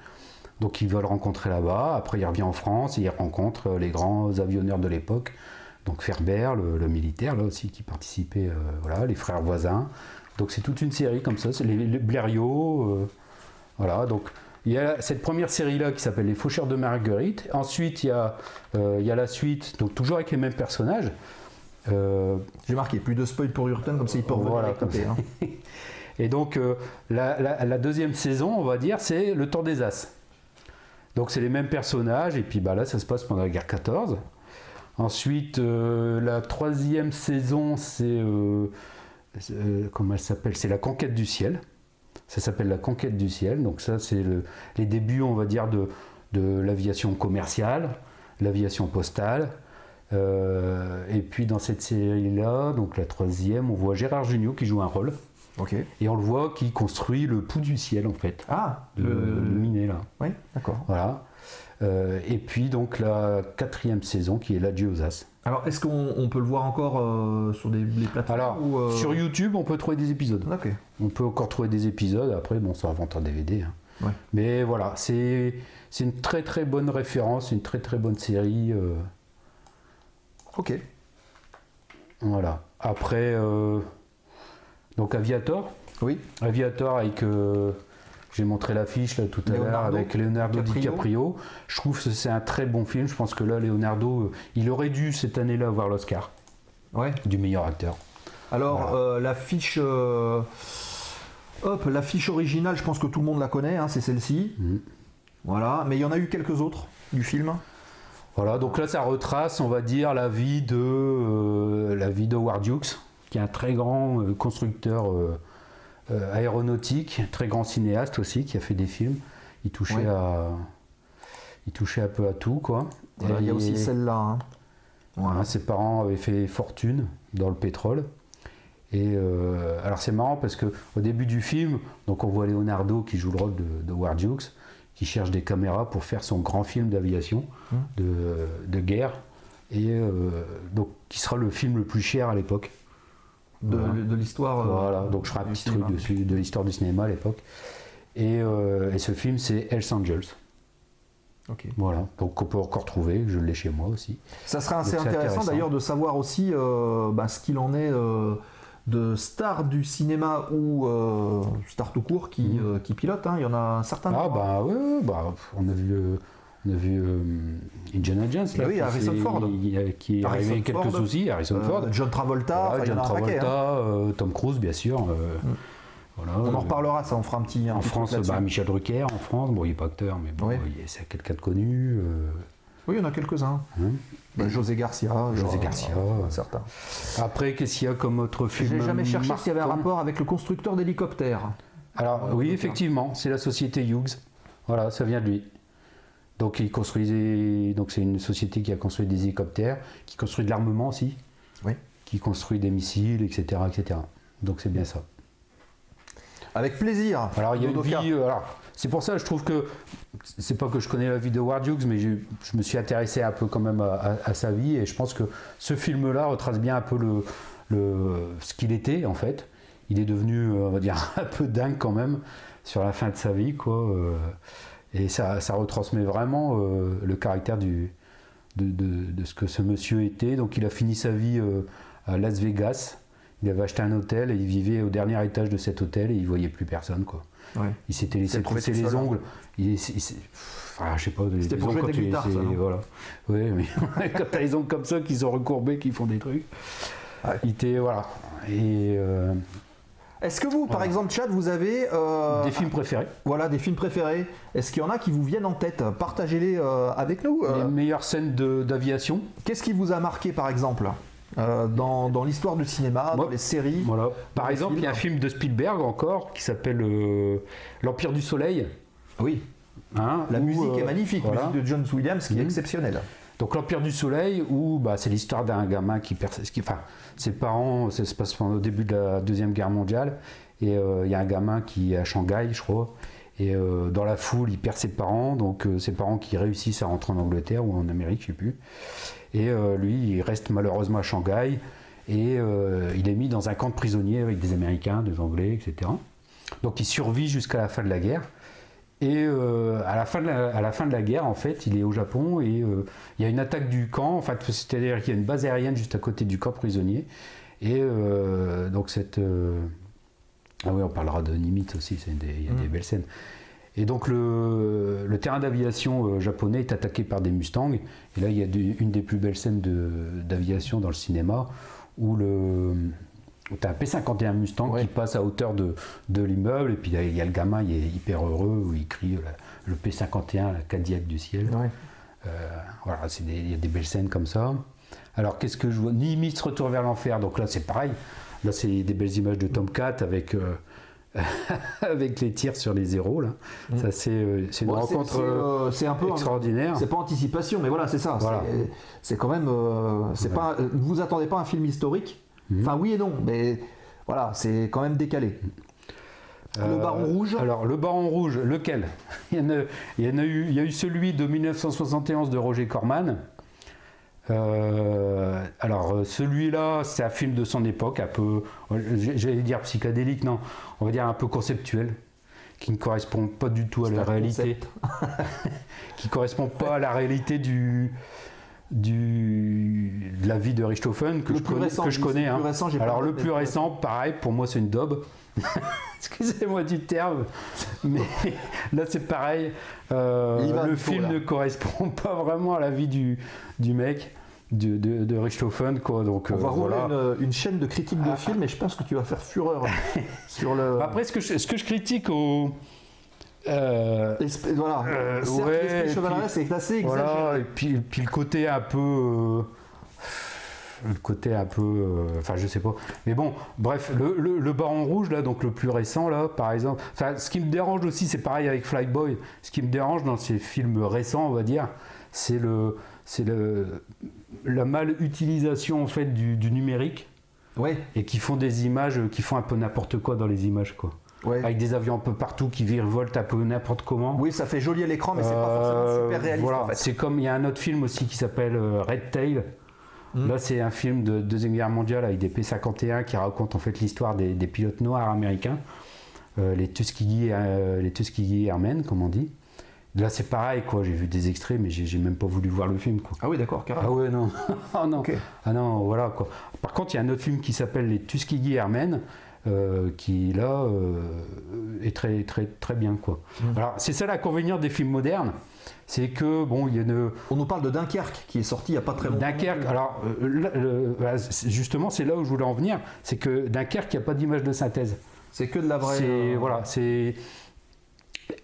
Donc il va le rencontrer là-bas. Après il revient en France et il rencontre les grands avionneurs de l'époque. Donc Ferber, le, le militaire là aussi qui participait, euh, voilà, les frères voisins. Donc c'est toute une série comme ça, c'est les, les Blériot, euh, voilà. Donc il y a cette première série là qui s'appelle Les Faucheurs de Marguerite. Ensuite il y a, euh, il y a la suite, donc toujours avec les mêmes personnages. Euh, J'ai marqué plus de spoil pour Hurton, comme ça il peut revenir Voilà, hein. *laughs* et donc euh, la, la- la deuxième saison, on va dire, c'est le temps des As. Donc c'est les mêmes personnages, et puis bah, là ça se passe pendant la guerre 14. Ensuite, la troisième saison, c'est. comment elle s'appelle? C'est la conquête du ciel. Ça s'appelle la conquête du ciel. Donc, ça, c'est le- les débuts, on va dire, de, de l'aviation commerciale. l'aviation postale. Euh, et puis dans cette série-là, donc la troisième, on voit Gérard Jugnot qui joue un rôle. Et on le voit qui construit le pouls du ciel en fait. Ah, Le, le minet là. Oui, d'accord. Voilà. Euh, et puis donc la quatrième saison qui est l'Adieu aux As. Alors, est-ce qu'on on peut le voir encore euh, sur des les plateformes Alors, ou, euh, sur YouTube, on peut trouver des épisodes. On peut encore trouver des épisodes. Après, bon, ça va vendre en DVD. hein. Ouais. Mais voilà, c'est une très très bonne référence, une très très bonne série. euh, Ok. voilà. Après, donc Aviator. Oui. Aviator avec. J'ai montré l'affiche là tout à l'heure avec Leonardo DiCaprio. DiCaprio. Je trouve que c'est un très bon film. Je pense que là, Leonardo, euh, il aurait dû cette année-là avoir l'Oscar Ouais. du meilleur acteur. Alors, Voilà. euh, la fiche. euh, Hop, la fiche originale, je pense que tout le monde la connaît, hein, c'est celle-ci. Mhm. Voilà, mais il y en a eu quelques autres du film. Voilà, donc là, ça retrace, on va dire, la vie de, euh, la vie de Howard Hughes, qui est un très grand constructeur euh, aéronautique, très grand cinéaste aussi, qui a fait des films. Il touchait, Ouais. à, il touchait un peu à tout, quoi. Voilà, il y a aussi celle-là. hein. Voilà, ses parents avaient fait fortune dans le pétrole. Et euh, alors c'est marrant parce que au début du film, donc on voit Leonardo qui joue le rôle de, de Howard Hughes, qui cherche des caméras pour faire son grand film d'aviation, de, de guerre, et euh, donc qui sera le film le plus cher à l'époque. De, Voilà. de l'histoire. euh, voilà, donc je ferai un du petit cinéma. truc dessus de l'histoire du cinéma à l'époque. Et, euh, et ce film c'est Hells Angels. Ok. Voilà, donc on peut encore trouver, je l'ai chez moi aussi. Ça serait assez Donc intéressant, intéressant. d'ailleurs de savoir aussi euh, bah, ce qu'il en est euh, de stars du cinéma ou stars tout court qui, euh, qui pilotent. hein. Il y en a un certain Ah bah ouais, bah, on a vu, on a vu euh, Indiana Jones là, oui, Harrison Ford. a- qui Harrison arrivé quelques Ford, soucis, Harrison Euh, Ford, John Travolta, Voilà, John a. Travolta, hein. euh, Tom Cruise bien sûr. euh, Mm. voilà, On en reparlera, ça, on fera un petit. un En petit France, bah, Michel Drucker en France, bon il n'est pas acteur, mais bon, Oui. c'est quelqu'un de connu. Oui, il y en a quelques-uns. hein. Bah, José Garcia. José genre, Garcia. certains. Après, qu'est-ce qu'il y a comme autre film J'ai jamais cherché s'il y avait un rapport avec le constructeur d'hélicoptères. Alors oui, effectivement, c'est la société Hughes. Voilà, ça vient de lui. Donc il construisait, donc c'est une société qui a construit des hélicoptères, qui construit de l'armement aussi, Oui. qui construit des missiles, etc., etc. Donc c'est bien ça. Avec plaisir. Alors il y a une vie. euh, alors, c'est pour ça, je trouve que c'est pas que je connais la vie de Howard Hughes, mais je me suis intéressé un peu quand même à, à- à sa vie et je pense que ce film-là retrace bien un peu le, le- ce qu'il était en fait. Il est devenu, euh, on va dire, *laughs* un peu dingue quand même sur la fin de sa vie, quoi. euh, et ça, ça retransmet vraiment euh, le caractère du, de, de- de ce que ce monsieur était. Donc il a fini sa vie euh, à Las Vegas. Il avait acheté un hôtel et il vivait au dernier étage de cet hôtel et il voyait plus personne, quoi. Ouais. Il s'était laissé pousser les ongles. Il, il enfin, je sais pas, les, les ongles quand tu- guitare, ça, voilà. Mais *laughs* quand t'as les ongles comme ça qui sont recourbés, qui font des trucs. Ouais. Il était voilà. Et euh, Est-ce que vous, par Voilà. exemple, Chad, vous avez euh, des films préférés. voilà, des films préférés Est-ce qu'il y en a qui vous viennent en tête? Partagez-les euh, avec nous. Euh, Les meilleures scènes d'aviation. Qu'est-ce qui vous a marqué, par exemple dans, dans l'histoire du cinéma, dans les séries Voilà. Par exemple, il y a un film de Spielberg encore qui s'appelle L'Empire du Soleil. Oui. hein, La musique euh, est magnifique, voilà. musique de John Williams qui est Mhm. exceptionnelle. Donc l'Empire du Soleil, où bah, c'est l'histoire d'un gamin qui perd ses, parents, ça se passe pendant le début de la Deuxième Guerre mondiale, et euh, il y a un gamin qui est à Shanghai, je crois, et euh, dans la foule, il perd ses parents, donc euh, ses parents qui réussissent à rentrer en Angleterre ou en Amérique, je sais plus. Et lui, il reste malheureusement à Shanghai, et il est mis dans un camp de prisonniers avec des Américains, des Anglais, etc. Donc il survit jusqu'à la fin de la guerre. Et euh, à, la fin de la, à la fin de la guerre, en fait, il est au Japon et euh, il y a une attaque du camp. En fait, c'est-à-dire qu'il y a une base aérienne juste à côté du camp prisonnier. Et euh, donc cette... Ah oui, on parlera de Nimitz aussi, des- il y a des Mm. belles scènes. Et donc le, le terrain d'aviation japonais est attaqué par des Mustangs. Et là, il y a une des plus belles scènes d'aviation dans le cinéma où le... Tu as un P-51 Mustang Ouais. qui passe à hauteur de, de l'immeuble, et puis il y a le gamin, il est hyper heureux, où il crie euh, le P-51, la Cadillac du ciel. Ouais. Euh, voilà, il y a des belles scènes comme ça. Alors, qu'est-ce que je vois? Nimitz retour vers l'enfer. Donc là, c'est pareil. Là, c'est des belles images de Tomcat avec, euh, *laughs* avec les tirs sur les zéros là. Ça c'est euh, une rencontre euh, euh, un peu extraordinaire. C'est pas anticipation, mais voilà, c'est ça. Voilà. C'est- C'est quand même. euh, c'est pas. euh, Vous attendez pas un film historique Mhm. Enfin, oui et non, mais voilà, c'est quand même décalé. Le Euh, Baron Rouge. Alors, le Baron Rouge, lequel? *laughs* Il y, en a, il y en a eu, il y a eu celui de 1971 de Roger Corman. Euh, alors, euh, celui-là, c'est un film de son époque, un peu, j'allais dire psychédélique, non, on va dire un peu conceptuel, qui ne correspond pas du tout à la réalité, *laughs* qui correspond pas à la réalité du, du de la vie de Richthofen que Le je connais. récent, que je connais plus hein. récent, Alors le plus récent, pareil, pour moi c'est une daube. *laughs* Excusez-moi du terme, mais *laughs* là c'est pareil. euh, le film ne correspond *laughs* pas vraiment à la vie du, du mec, de, de, de Richthofen, quoi. Donc On euh, va rouvrir voilà. une, une chaîne de critique de Ah, films et je pense que tu vas faire fureur sur le. Après, ce que je, ce que je critique au. Euh, voilà. Euh, Certes, ouais, l'esprit chevaleresque est assez exagéré. Voilà, et puis, puis le côté un peu. euh, le côté un peu. euh, Enfin, je sais pas. Mais bon, bref, le, le, le Baron Rouge, là, donc le plus récent, là, par exemple. Enfin, ce qui me dérange aussi, c'est pareil avec Flyboy. Ce qui me dérange dans ces films récents, on va dire, c'est le. C'est le, la mal utilisation en fait du, du numérique Ouais, et qui font des images qui font un peu n'importe quoi dans les images quoi ouais. avec des avions un peu partout qui virevoltent un peu n'importe comment Oui, ça fait joli à l'écran, mais c'est pas forcément euh, super réaliste voilà, en fait. c'est comme il y a un autre film aussi qui s'appelle euh, Red Tail. Mm. Là, c'est un film de deuxième guerre mondiale avec des P-51 qui raconte en fait l'histoire des, des pilotes noirs américains, euh, les Tuskegee, euh, les Tuskegee Airmen, comme on dit. Là, c'est pareil, quoi. J'ai vu des extraits, mais j'ai même pas voulu voir le film, quoi. Ah oui, d'accord, Ah carrément. ouais, non. *laughs* ah non. Ah non, voilà, quoi. Par contre, il y a un autre film qui s'appelle Les Tuskegee Airmen. Euh, qui là euh, est très très très bien quoi. Mm. Alors c'est ça l'inconvénient des films modernes, c'est que bon il y a une, On nous parle de Dunkerque qui est sorti il y a pas très longtemps. Dunkerque, alors euh, là, le- bah, justement, c'est là où je voulais en venir, c'est que Dunkerque, il n'y a pas d'image de synthèse. C'est que de la vraie. C'est voilà, c'est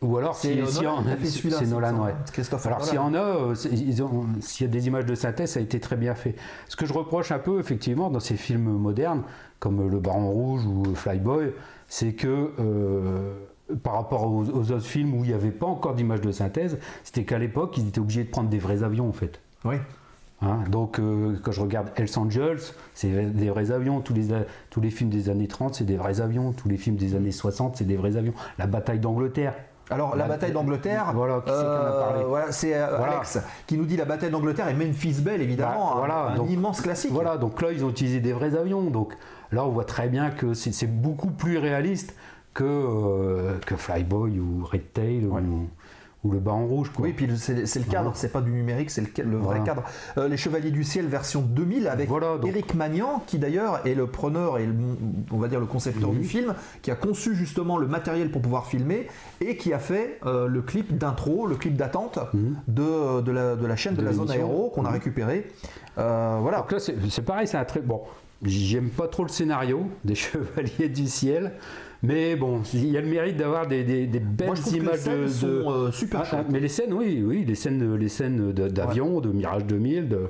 ou alors C'est si, si Nolan ouais. Christophe Alors s'il y en a, euh, c'est- ils ont- s'il y a des images de synthèse, ça a été très bien fait. Ce que je reproche un peu effectivement dans ces films modernes, comme Le Baron Rouge ou Flyboy, c'est que euh, par rapport aux, aux autres films où il n'y avait pas encore d'image de synthèse, c'était qu'à l'époque ils étaient obligés de prendre des vrais avions en fait. Oui. Hein, donc, euh, quand je regarde Hells Angels, c'est des vrais avions. Tous les, tous les films des années 30, c'est des vrais avions. Tous les films des années 60, c'est des vrais avions. La bataille d'Angleterre. Alors, la bataille d'Angleterre, Voilà, qui c'est voilà, euh, Voilà. Alex qui nous dit la bataille d'Angleterre et Memphis Belle, évidemment, Bah, un- voilà, un, donc- immense classique. Voilà, donc là, ils ont utilisé des vrais avions. Donc là, on voit très bien que c'est c'est beaucoup plus réaliste que, euh, que Flyboy ou Red Tail Ouais. ou, ou Le Baron Rouge. Quoi. Oui, puis c'est le cadre, c'est pas du numérique, c'est le, le vrai Voilà. cadre. Euh, les Chevaliers du Ciel version 2000 avec Voilà, donc- Eric Magnan, qui d'ailleurs est le preneur et le- on va dire le concepteur du film, qui a conçu justement le matériel pour pouvoir filmer et qui a fait euh, le clip d'intro, le clip d'attente Mhm. de, de, la, de la chaîne de, De la zone aéro qu'on a Mhm. récupéré. Euh, voilà. Donc là, c'est c'est pareil, c'est un très. Bon, j'aime pas trop le scénario des *laughs* Chevaliers du Ciel, mais bon, il y a le mérite d'avoir des, des- des belles Moi, je trouve que les images scènes de. sont euh, super Ah, chouettes. mais les scènes, oui, oui, les scènes, les scènes d'avion, de Mirage 2000, de-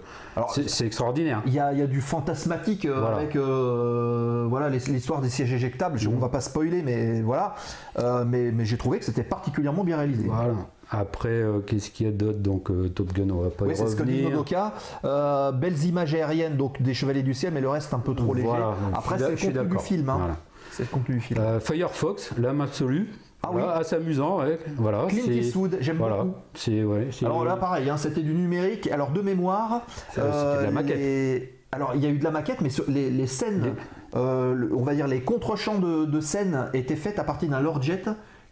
c'est extraordinaire. Il y, a, il y a du fantasmatique euh, Voilà. avec euh, voilà l'histoire des sièges éjectables. Je- Mhm. On va pas spoiler, mais voilà. Mais mais j'ai trouvé que c'était particulièrement bien réalisé. Voilà. Après, euh, qu'est-ce qu'il y a d'autre? Donc, euh, Top Gun, on va pas Oui, y c'est ce que dit revenir. Nodoka. Euh, belles images aériennes donc des Chevaliers du Ciel, mais le reste un peu trop léger. Voilà, Après, c'est le contenu du film. hein. Voilà. C'est le contenu du film. Euh, Firefox, l'âme absolue. Ah Voilà, assez amusant, ouais. Voilà, Clint Eastwood, j'aime Voilà, beaucoup. c'est ouais, Alors là, pareil, hein, c'était du numérique. Alors de mémoire, Ça, c'était de la maquette. les- Alors il y a eu de la maquette, mais sur les, les scènes, Les- euh, on va dire les contre-champs de, de scènes étaient faits à partir d'un Lordjet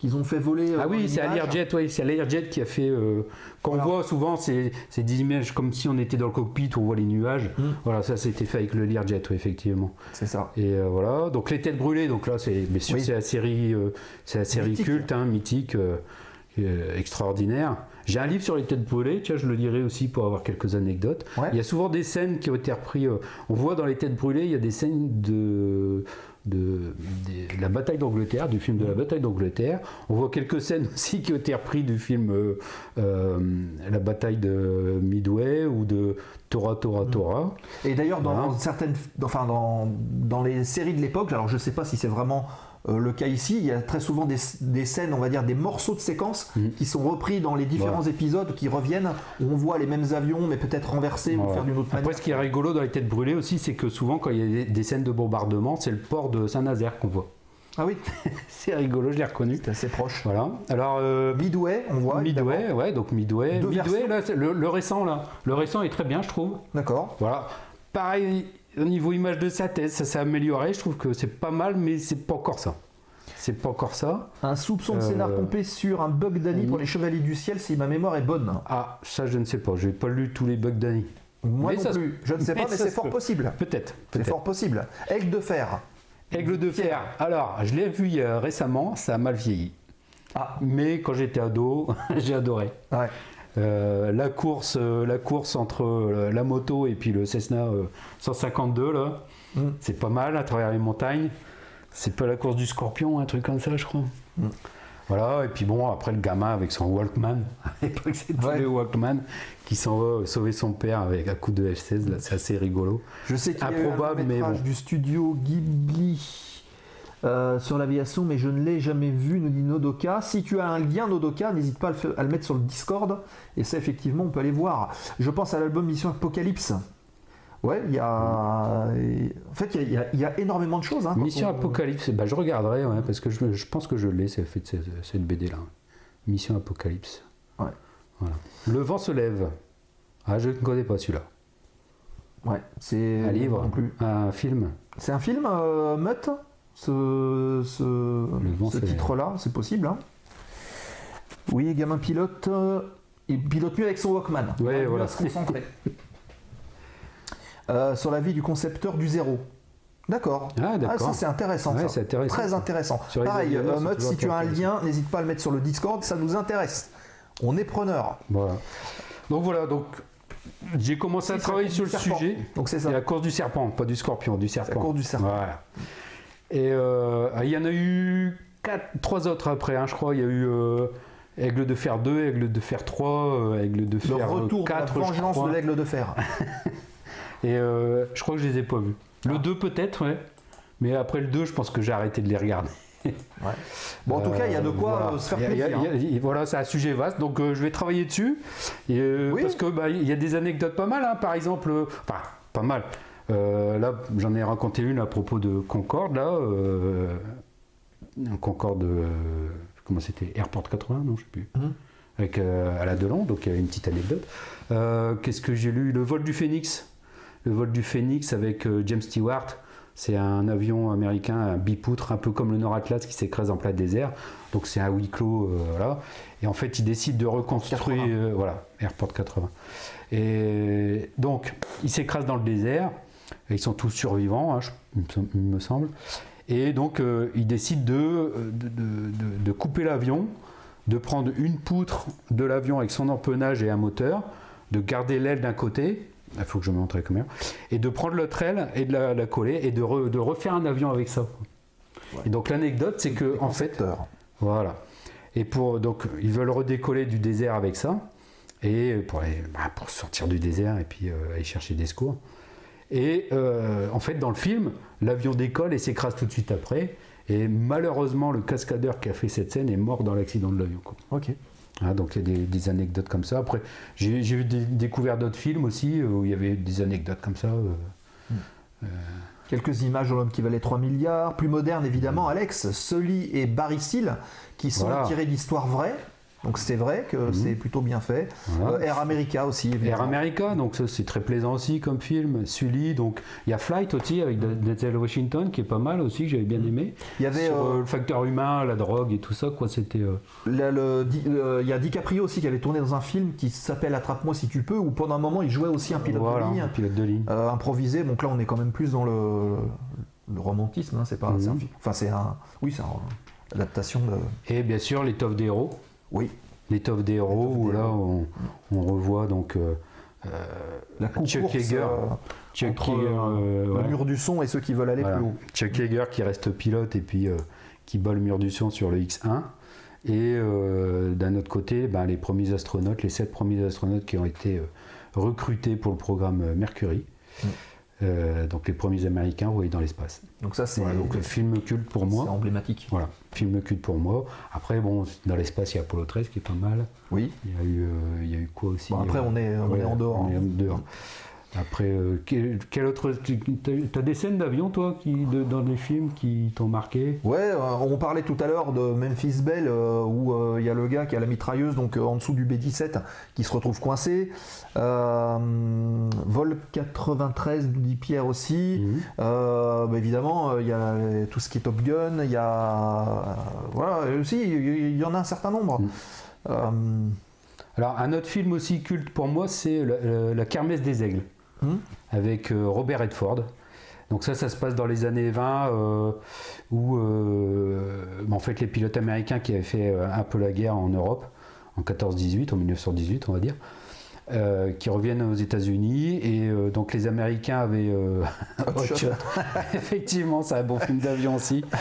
qu'ils ont fait voler. euh, Ah oui, c'est. Learjet, oui, c'est Learjet qui a fait. euh, Qu'on Voilà. voit souvent, c'est des images comme si on était dans le cockpit, on voit les nuages. Mm. Voilà, ça c'était fait avec le Learjet, oui, effectivement. C'est ça. Et euh, voilà, donc les têtes brûlées, donc là c'est bien sûr Oui. c'est la série, c'est la série Mythique. culte, hein, mythique, extraordinaire. J'ai un livre sur les têtes brûlées, tiens, je le lirai aussi pour avoir quelques anecdotes. Ouais. Il y a souvent des scènes qui ont été reprises. euh, on voit dans les têtes brûlées, il y a des scènes de, de, des- de la bataille d'Angleterre, du film de la bataille d'Angleterre. On voit quelques scènes *laughs* aussi qui ont été reprises du film euh, euh, La bataille de Midway ou de Tora Tora Tora. Et d'ailleurs, dans Voilà. certaines, enfin dans, dans les séries de l'époque, alors je sais pas si c'est vraiment euh, le cas ici, il y a très souvent des, des scènes, on va dire des morceaux de séquences Mhm. qui sont repris dans les différents Voilà. épisodes, qui reviennent, où on voit les mêmes avions, mais peut-être renversés ou Voilà. faire d'une autre manière. Après, ce qui est rigolo dans les têtes brûlées aussi, c'est que souvent, quand il y a des- scènes de bombardement, c'est le port de Saint-Nazaire qu'on voit. Ah oui, *laughs* C'est rigolo, je l'ai reconnu. c'est assez proche. Voilà. Alors, euh, Midway, on voit. Midway, évidemment. ouais, donc Midway. Deux Midway, versions. là, le, le récent, là. Le récent est très bien, je trouve. D'accord. Voilà. Pareil, au niveau image de sa tête, ça s'est amélioré. Je trouve que c'est pas mal, mais c'est pas encore ça. C'est pas encore ça. Un soupçon de Euh, scénar pompé sur un bug d'Annie pour les Chevaliers du Ciel, si ma mémoire est bonne. Ah, ça, je ne sais pas. J'ai pas lu tous les bugs d'Annie. Moi Mais non ça plus. Je ne sais mais *laughs* pas, mais c'est fort peut. possible. Peut-être. C'est fort possible. Aigle de fer. Aigle de fer. Alors, je l'ai vu euh, récemment, ça a mal vieilli. Ah, Mais quand j'étais ado, *laughs* j'ai adoré. ouais. Euh, la course, euh, la course entre euh, la moto et puis le Cessna euh, 152 là, Mm. c'est pas mal à travers les montagnes. C'est pas la course du Scorpion, un truc comme ça, je crois. Mm. Voilà. Et puis bon, après le gamin avec son Walkman. *laughs* À l'époque, c'était Ouais. le Walkman qui s'en va sauver son père avec un coup de F16. Là, c'est assez rigolo. Je sais qu'il y a eu un mais bon. du studio Ghibli euh, sur l'aviation, mais je ne l'ai jamais vu, nous dit Nodoka. Si tu as un lien Nodoka, n'hésite pas à le, fa- à le mettre sur le Discord, et ça, effectivement, on peut aller voir. Je pense à l'album Mission Apocalypse. Ouais, il y a. En fait, il y a- y, y énormément de choses. hein, Mission on- Apocalypse, bah, je regarderai ouais, parce que je, je pense que je l'ai, c'est fait cette, cette BD là. Mission Apocalypse. Ouais. Voilà. Le vent se lève. Ah, je ne connais pas celui-là. Ouais, c'est. Un livre, non plus. un film. C'est un film, euh, Ce, titre-là, c'est possible. hein oui, gamin pilote. euh, il pilote mieux avec son Walkman. Il Ouais, mieux voilà. à se concentrer. Euh, sur la vie du concepteur du zéro. D'accord. Ah, d'accord. ça c'est intéressant. Ouais, intéressant. Très intéressant. Sur Pareil, euh, Mutt, si tu as un lien, n'hésite pas à le mettre sur le Discord, ça nous intéresse. On est preneur. Voilà. Donc voilà, donc j'ai commencé à travailler la sur le serpent. sujet. Donc c'est ça. la course du serpent, pas du scorpion, du serpent. course du serpent. Voilà. Et euh, il y en a eu quatre, trois autres après, hein, je crois. Il y a eu euh, Aigle de fer 2, Aigle de fer 3, euh, Aigle de Le fer retour 4, de la vengeance de l'aigle de fer. *laughs* Et euh, je crois que je les ai pas vus. Le 2 peut-être, ouais. Mais après le 2, je pense que j'ai arrêté de les regarder. *laughs* Bon, en tout cas, il y a de quoi voilà. se faire a- plaisir. hein. a- voilà, c'est un sujet vaste, donc euh, je vais travailler dessus. Et, euh, Oui. Parce que bah, il y a des anecdotes pas mal, hein. par exemple, enfin pas mal. Euh, là, j'en ai raconté une à propos de Concorde, là, euh, Concorde, euh, comment c'était, Airport 80, non, je sais plus, Mhm. avec euh, à la Delon, donc il y a une petite anecdote. Euh, Qu'est-ce que j'ai lu? Le vol du Phénix, le vol du Phénix avec James Stewart. C'est un avion américain, un bipoutre, un peu comme le Nord Atlas qui s'écrase en plein désert. Donc c'est un huis clos, euh, voilà. Et en fait, il décide de reconstruire, 80. euh, voilà, Airport 80. Et donc, il s'écrase dans le désert. Ils sont tous survivants, hein, je- il me semble. Et donc, euh, il décide de, euh, de, de- de- de couper l'avion, de prendre une poutre de l'avion avec son empennage et un moteur, de garder l'aile d'un côté, il faut que je me montre comment, et de prendre l'autre aile et de la, la coller et de, re- de refaire un avion avec ça. Et donc l'anecdote, c'est que en fait, voilà. Et pour donc ils veulent redécoller du désert avec ça et pour aller- bah, pour sortir du désert et puis euh, aller chercher des secours. Et euh, en fait dans le film, l'avion décolle et s'écrase tout de suite après. Et malheureusement, le cascadeur qui a fait cette scène est mort dans l'accident de l'avion. Ok. Hein, donc il y a des, des anecdotes comme ça. Après, j'ai j'ai vu des- découvert d'autres films aussi euh, où il y avait des anecdotes comme ça. euh. Quelques images de l'homme qui valait 3 milliards. Plus moderne, évidemment, Alex, Sully et Barry Seal, qui sont Voilà. tirés d'histoires vraies. Donc c'est vrai que c'est plutôt bien fait. Voilà. Euh, Air America aussi, Air. America, donc ça c'est très plaisant aussi comme film. Sully, donc il y a Flight aussi avec Denzel Washington qui est pas mal aussi, que j'avais bien aimé. Il y avait Sur euh, euh, le facteur humain, la drogue et tout ça, quoi, c'était. euh, il y a DiCaprio aussi qui avait tourné dans un film qui s'appelle Attrape-moi si tu peux, où pendant un moment il jouait aussi un pilote voilà, de ligne un pilote de ligne. improvisé. Donc là on est quand même plus dans le, le romantisme. hein, c'est pas, Mhm. c'est un film. Enfin c'est un, oui c'est une adaptation de. Et bien sûr l'étoffe des héros. Oui. L'étoffe des héros, où là on, on revoit donc euh, La coupe Chuck Yeager. euh, Chuck Yeager, euh, le mur du son et ceux qui veulent aller Voilà. plus haut. Chuck Yeager qui reste pilote et puis euh, qui bat le mur du son sur le X1. Et euh, d'un autre côté, ben, les premiers astronautes, les sept premiers astronautes qui ont été euh, recrutés pour le programme euh, Mercury. Mm. Euh, donc les premiers Américains envoyés dans l'espace. Donc ça, c'est Voilà, donc le film culte pour c'est moi. emblématique. Voilà, film culte pour moi. Après, bon, dans l'espace, il y a Apollo 13 qui est pas mal. Oui. Il y a eu, euh, il y a eu quoi aussi? Bon, après, euh, on est, on est en dehors. on est hein. en dehors. Après, euh, quel, quel autre. tu- T'as as des scènes d'avion, toi, qui, de- dans les films qui t'ont marqué? Ouais, euh, on parlait tout à l'heure de Memphis Belle euh, où euh, il y a le gars qui a la mitrailleuse donc en dessous du B-17 qui se retrouve coincé. Vol 93 nous dit Pierre aussi. Mhm. Bah, évidemment, il y a tout ce qui est Top Gun, il y a voilà aussi il y, y en a un certain nombre. Mhm. Alors, un autre film aussi culte pour moi, c'est La Kermesse des Aigles, Mhm. avec euh, Robert Redford. Donc ça, ça se passe dans les années 20, euh, où euh, en fait les pilotes américains qui avaient fait un peu la guerre en Europe, en 14-18, en 1918 on va dire, euh, qui reviennent aux États-Unis et euh, donc les Américains avaient euh, Hot Hot Shot. Shot. Effectivement, c'est un bon film d'avion aussi. *laughs*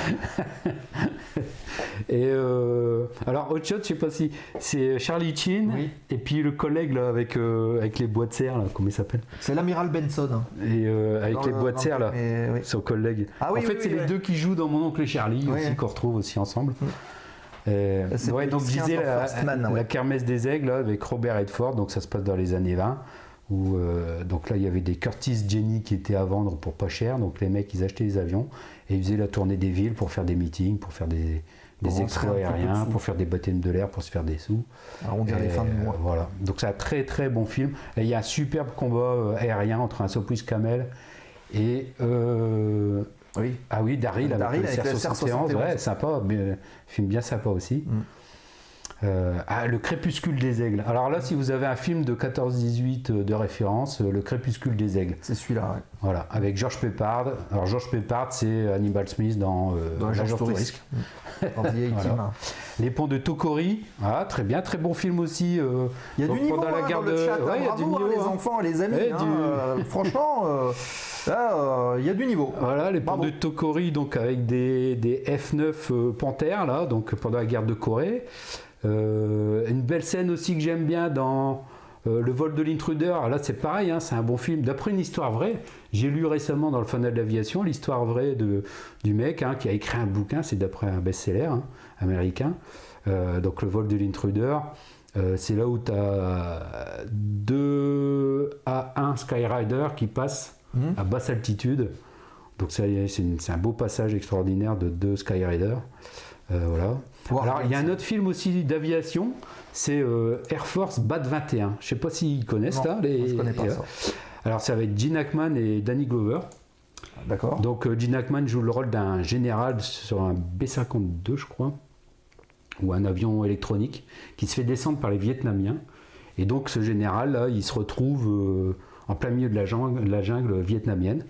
et euh, alors Hot Shot, je sais pas si c'est Charlie Chin Oui. et puis le collègue là avec avec les boîtes de serre là, comment il s'appelle? C'est l'amiral Benson. hein, Et avec dans les le- de serre le- là. mais. Son collègue. Ah oui, en fait, c'est les deux qui jouent dans Mon oncle Charlie aussi qu'on retrouve aussi ensemble. Euh, ouais, donc disais 15 la, Man, la ouais. kermesse des aigles là, avec Robert Redford, donc ça se passe dans les années 20. Où, euh, donc là il y avait des Curtis Jenny qui étaient à vendre pour pas cher, donc les mecs ils achetaient des avions et ils faisaient la tournée des villes pour faire des meetings, pour faire des, des de aériens, pour faire des baptêmes de l'air, pour se faire des sous. Arrondir les Et, fins de euh, mois. Voilà. Donc c'est un très très bon film. Et il y a un superbe combat euh, aérien entre un Sopwith Camel et euh, Oui. ah oui Daryl avec, Daryl le avec le CR71. CR71. Ouais, sympa, mais, euh, film bien sympa aussi. Mm. Euh, ah, le Crépuscule des Aigles. Alors là, si vous avez un film de 14-18 euh, de référence, euh, Le Crépuscule des Aigles. C'est celui-là. ouais. Voilà, avec George Peppard. Alors George Peppard, c'est Hannibal Smith dans, euh, Dans touriste. *laughs* Voilà. Les ponts de Tokori. Ah, très bien, très bon film aussi. euh, Il y a du niveau la hein, guerre dans le de- chat. hein. Ouais, il y a Bravo, du hein, niveau, les hein. enfants et les amis. Hein, du- franchement, là, il y a du niveau. Voilà, les ponts Bravo. de Tokori, donc avec des, des F9 euh, Panthère, là, donc pendant la guerre de Corée. Euh, une belle scène aussi que j'aime bien dans euh, Le vol de l'intruder. Ah, Là, c'est pareil, hein, c'est un bon film. D'après une histoire vraie, j'ai lu récemment dans le Fanal de l'aviation l'histoire vraie de, du mec hein, qui a écrit un bouquin, c'est d'après un best-seller hein, américain. Euh, donc, Le vol de l'intruder. Euh, c'est là où tu as deux A1 Skyrider qui passent Mhm. à basse altitude. Donc c'est un beau passage extraordinaire de deux Skyrider. Euh, voilà. Alors il y a un autre film aussi d'aviation, c'est euh, Air Force BAT 21. Je sais pas s'ils connaissent Non, là. les- je connais pas les- ça. Alors c'est avec Gene Hackman et Danny Glover. D'accord. Donc euh, Gene Hackman joue le rôle d'un général sur un B-52 je crois, ou un avion électronique, qui se fait descendre par les Vietnamiens. Et donc ce général là, il se retrouve euh, en plein milieu de la jungle, la jungle vietnamienne.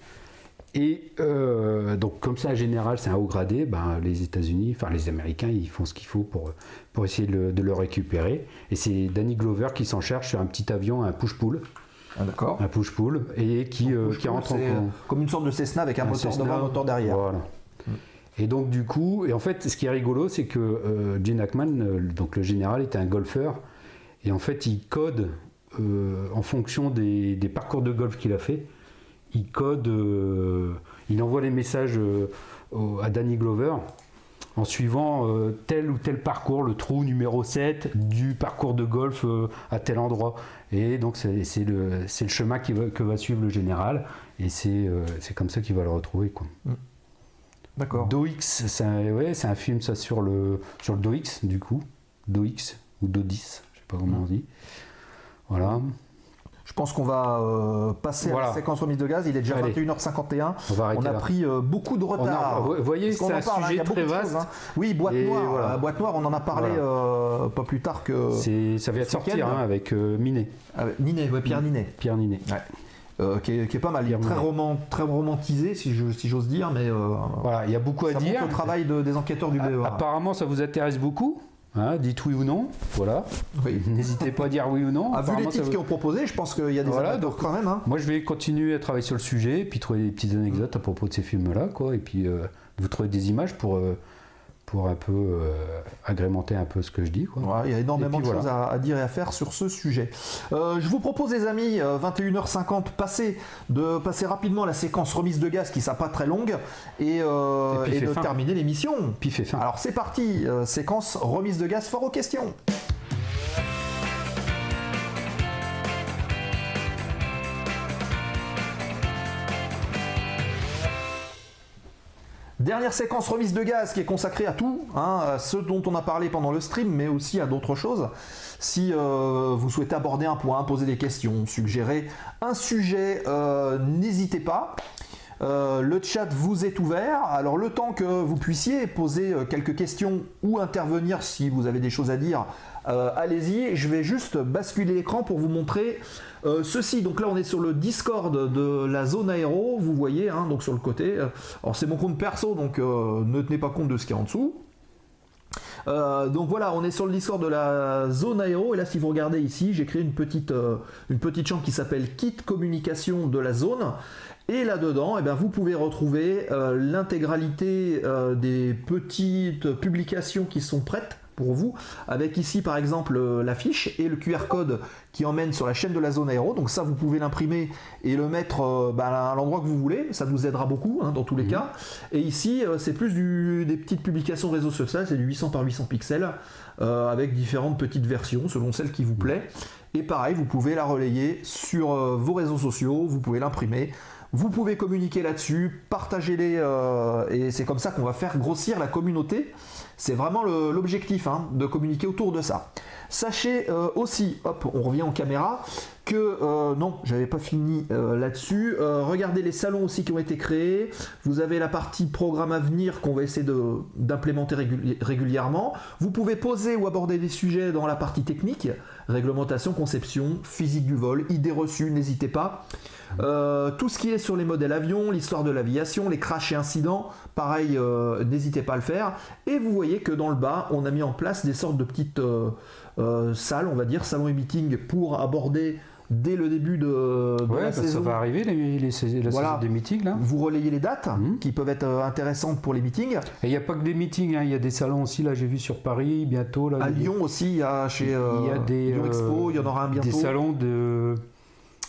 Et euh, donc comme c'est un général, c'est un haut gradé, ben, les États-Unis, enfin les Américains, ils font ce qu'il faut pour, pour essayer de le, de le récupérer. Et c'est Danny Glover qui s'en charge sur un petit avion, un push-pull, Ah, D'accord. un push-pull, et qui, euh, Push qui pull, rentre en euh, comme une sorte de Cessna avec un, moteur Cessna, devant, un moteur derrière. Voilà. Et donc du coup, et en fait, ce qui est rigolo, c'est que euh, Gene Hackman, euh, donc le général, était un golfeur, et en fait, il code en fonction des, des parcours de golf qu'il a fait. Il code, euh, il envoie les messages euh, au- à Danny Glover en suivant euh, tel ou tel parcours, le trou numéro 7 du parcours de golf euh, à tel endroit. Et donc c'est le, chemin qui va- que va suivre le général, et c'est euh, comme ça qu'il va le retrouver. Quoi. D'accord. DoX, c'est un, ouais, c'est un film ça sur le sur le DoX du coup, DoX ou Dodis, je sais pas comment on dit. Voilà, Je pense qu'on va euh, passer à la séquence remise de gaz. Il est déjà Allez. 21h51. on va On a là. pris euh, beaucoup de retard. Vous voyez, c'est un parle, hein, sujet très vaste. choses, hein. Oui, boîte Et noire. voilà. euh, boîte noire, on en a parlé Voilà. euh, pas plus tard que ça vient de sortir hein, avec Minet, avec Ninet, ouais, Pierre Ninet, Pierre Ninet. euh, qui, est, qui est pas mal. Il est très, Ninet. roman, très romantisé, si j'ose dire, mais euh, Voilà, il y a beaucoup à dire. le travail de- des enquêteurs du BEA. Apparemment, ça vous intéresse beaucoup. Hein, dites oui ou non. Voilà. Oui. N'hésitez pas à dire oui ou non. Ah, vu les titres vous- qui ont proposé, je pense qu'il y a des Voilà, donc- quand même. hein. Moi, je vais continuer à travailler sur le sujet, puis trouver des petites anecdotes à propos de ces films-là, quoi, et puis euh, vous trouver des images pour, euh, pour un peu euh, agrémenter un peu ce que je dis. Quoi. Il y a énormément de puis choses à, à dire et à faire sur ce sujet. Euh, je vous propose, les amis, euh, 21h50, passer, de passer rapidement la séquence remise de gaz qui ne sera pas très longue et, euh, Et puis et fait de fin. terminer l'émission. Pif et fin. Alors c'est parti, euh, séquence remise de gaz fort aux questions. Dernière séquence remise de gaz qui est consacrée à tout, hein, à ce dont on a parlé pendant le stream, mais aussi à d'autres choses. Si euh, vous souhaitez aborder un point, poser des questions, suggérer un sujet, euh, n'hésitez pas. Euh, le chat vous est ouvert. Alors le temps que vous puissiez poser quelques questions ou intervenir si vous avez des choses à dire, euh, allez-y. Je vais juste basculer l'écran pour vous montrer euh, ceci. Donc là on est sur le Discord de la zone aéro, vous voyez, hein, donc sur le côté. Alors c'est mon compte perso, donc euh, ne tenez pas compte de ce qu'il y a en dessous. Euh, donc voilà, on est sur le Discord de la zone aéro et là si vous regardez ici, j'ai créé une petite, euh, une petite chambre qui s'appelle Kit communication de la zone. Et là-dedans, eh bien, vous pouvez retrouver euh, l'intégralité euh, des petites publications qui sont prêtes pour vous, avec ici par exemple euh, l'affiche et le QR code qui emmène sur la chaîne de la zone aéro. Donc ça, vous pouvez l'imprimer et le mettre euh, bah, à l'endroit que vous voulez. Ça nous aidera beaucoup hein, dans tous les cas. Et ici, euh, c'est plus du- des petites publications réseaux sociaux. C'est du 800 par 800 pixels euh, avec différentes petites versions selon celle qui vous plaît. Et pareil, vous pouvez la relayer sur euh, vos réseaux sociaux. Vous pouvez l'imprimer. Vous pouvez communiquer là-dessus, partager-les, euh, et c'est comme ça qu'on va faire grossir la communauté. C'est vraiment l'objectif, hein, de communiquer autour de ça. Sachez euh, aussi, hop, on revient en caméra, que euh, non, j'avais pas fini euh, là-dessus. Euh, regardez les salons aussi qui ont été créés. Vous avez la partie programme à venir qu'on va essayer d'implémenter réguli- régulièrement. Vous pouvez poser ou aborder des sujets dans la partie technique, réglementation, conception, physique du vol, idées reçues, n'hésitez pas. Euh, tout ce qui est sur les modèles avions, l'histoire de l'aviation, les crashs et incidents, pareil, euh, n'hésitez pas à le faire. Et vous voyez que dans le bas, on a mis en place des sortes de petites euh, salles, on va dire, salons et meetings pour aborder dès le début de, de Ouais, la bah, ça saison. va arriver, les, les- la Voilà. saison des meetings. là. Vous relayez les dates Mhm. qui peuvent être intéressantes pour les meetings. Et il n'y a pas que des meetings, hein, il y a des salons aussi, là j'ai vu sur Paris, bientôt. Là, À Lyon aussi, il y a chez il y a des, Lyon Expo, il y en aura un bientôt. Des salons de.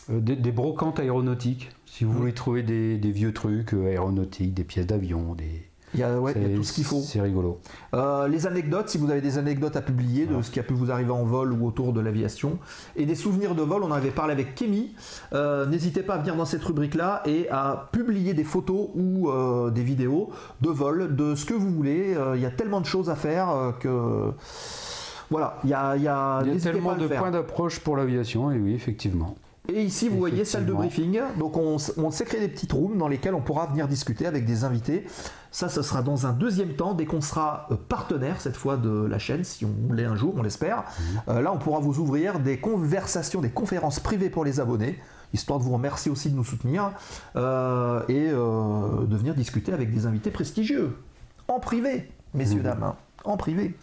Euh, des, des brocantes aéronautiques. Si vous Mhm. voulez trouver des, des vieux trucs euh, aéronautiques, des pièces d'avion, des. Il y a, ouais, il y a tout ce qu'il faut. C'est rigolo. Euh, les anecdotes, si vous avez des anecdotes à publier de ce qui a pu vous arriver en vol ou autour de l'aviation, et des souvenirs de vol, on en avait parlé avec Kémy. Euh, N'hésitez pas à venir dans cette rubrique-là et à publier des photos ou euh, des vidéos de vol, de ce que vous voulez. Il y a tellement de choses à faire que. Voilà, il y a, il y a, Il y a tellement de faire. points d'approche pour l'aviation, et oui, effectivement. Et ici, vous voyez salle de briefing. Donc, on, s'est créé des petites rooms dans lesquelles on pourra venir discuter avec des invités. Ça, ce sera dans un deuxième temps, dès qu'on sera euh, partenaire cette fois de la chaîne, si on l'est un jour, on l'espère. Euh, là, on pourra vous ouvrir des conversations, des conférences privées pour les abonnés, histoire de vous remercier aussi de nous soutenir euh, et euh, de venir discuter avec des invités prestigieux. En privé, messieurs, Mhm. dames, hein, en privé.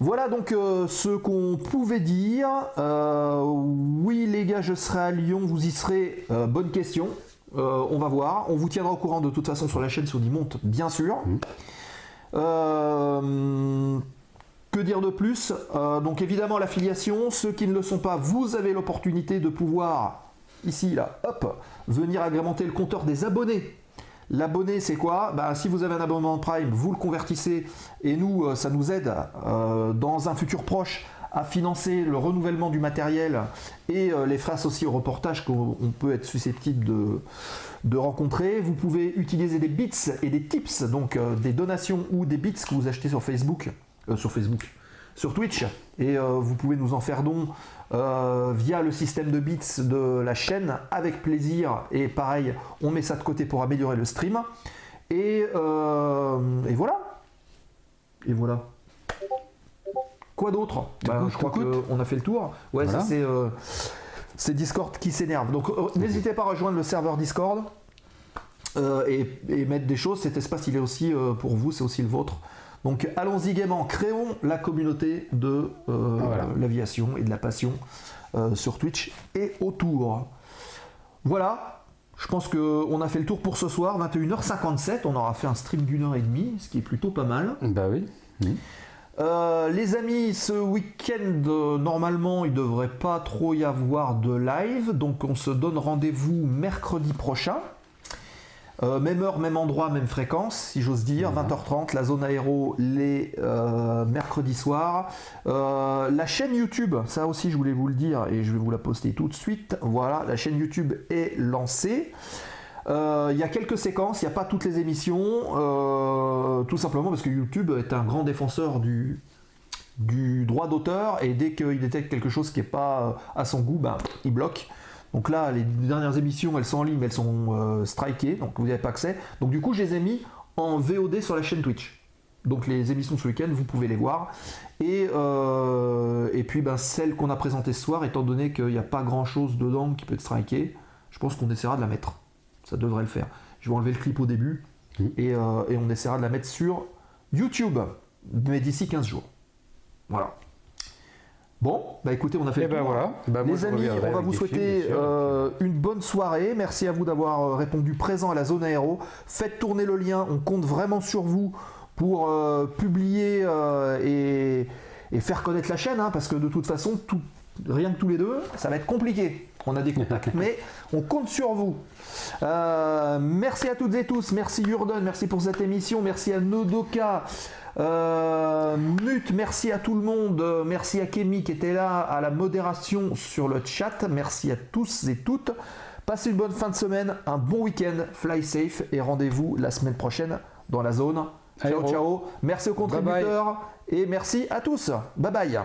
Voilà donc euh, ce qu'on pouvait dire. Euh, oui les gars, je serai à Lyon, vous y serez. Euh, bonne question. On va voir. On vous tiendra au courant de toute façon sur la chaîne si on y monte, bien sûr. Euh, que dire de plus? Donc évidemment l'affiliation. Ceux qui ne le sont pas, vous avez l'opportunité de pouvoir, ici, là, hop, venir agrémenter le compteur des abonnés. L'abonné, c'est quoi? Ben, Si vous avez un abonnement Prime, vous le convertissez et nous, euh, ça nous aide euh, dans un futur proche à financer le renouvellement du matériel et euh, les frais associés au reportage qu'on on peut être susceptible de, rencontrer. Vous pouvez utiliser des bits et des tips, donc des donations ou des bits que vous achetez sur Facebook, sur Facebook, sur Twitch, et vous pouvez nous en faire don euh, via le système de bits de la chaîne avec plaisir. Et pareil, on met ça de côté pour améliorer le stream. Et, euh, et voilà. Et voilà. Quoi d'autre? Bah, Je crois qu'on a fait le tour. Ouais, Voilà. ça c'est. euh, c'est Discord qui s'énerve. Donc n'hésitez pas à rejoindre le serveur Discord et, et mettre des choses. Cet espace, il est aussi pour vous, c'est aussi le vôtre. Donc allons-y gaiement, créons la communauté de euh, Ah, voilà. l'aviation et de la passion euh, sur Twitch et autour. Voilà, Je pense qu'on a fait le tour pour ce soir, 21h57. On aura fait un stream d'une heure et demie, ce qui est plutôt pas mal. Bah oui. Euh, les amis, ce week-end, euh, normalement, il devrait pas trop y avoir de live. Donc, on se donne rendez-vous mercredi prochain. Euh, même heure, même endroit, même fréquence, si j'ose dire. 20h30, la zone aéro, les euh, mercredis soirs. Euh, la chaîne YouTube, ça aussi, je voulais vous le dire et je vais vous la poster tout de suite. Voilà, la chaîne YouTube est lancée. Il y a quelques séquences, il n'y a pas toutes les émissions, tout simplement parce que YouTube est un grand défenseur du, du droit d'auteur et dès qu'il détecte quelque chose qui n'est pas à son goût, ben, il bloque. Donc là, les dernières émissions, elles sont en ligne, mais elles sont euh, strikées, donc vous n'avez pas accès. Donc du coup, je les ai mis en VOD sur la chaîne Twitch. Donc les émissions ce week-end, vous pouvez les voir. Et, euh, et puis ben, celle qu'on a présentée ce soir, étant donné qu'il n'y a pas grand-chose dedans qui peut être striké, je pense qu'on essaiera de la mettre. Ça devrait le faire. Je vais enlever le clip au début Mhm. et, euh, et on essaiera de la mettre sur YouTube, mais d'ici 15 jours. Voilà. Bon, bah écoutez, on a fait Et le ben voilà. Bah, moi, Les amis, on va vous films, souhaiter euh, une bonne soirée. Merci à vous d'avoir euh, répondu présent à la zone aéro. Faites tourner le lien. On compte vraiment sur vous pour euh, publier euh, et, et faire connaître la chaîne, hein, parce que de toute façon, tout- rien que tous les deux, ça va être compliqué. On a des contacts, *laughs* mais on compte sur vous. Euh, merci à toutes et tous. Merci Jurden, merci pour cette émission. Merci à Nodoka. Euh, Mut, merci à tout le monde. Merci à Kémy qui était là à la modération sur le chat. Merci à tous et toutes. Passez une bonne fin de semaine, un bon week-end, fly safe et rendez-vous la semaine prochaine dans la zone. Ciao, ciao. Merci aux Bye bye. contributeurs et merci à tous. Bye bye.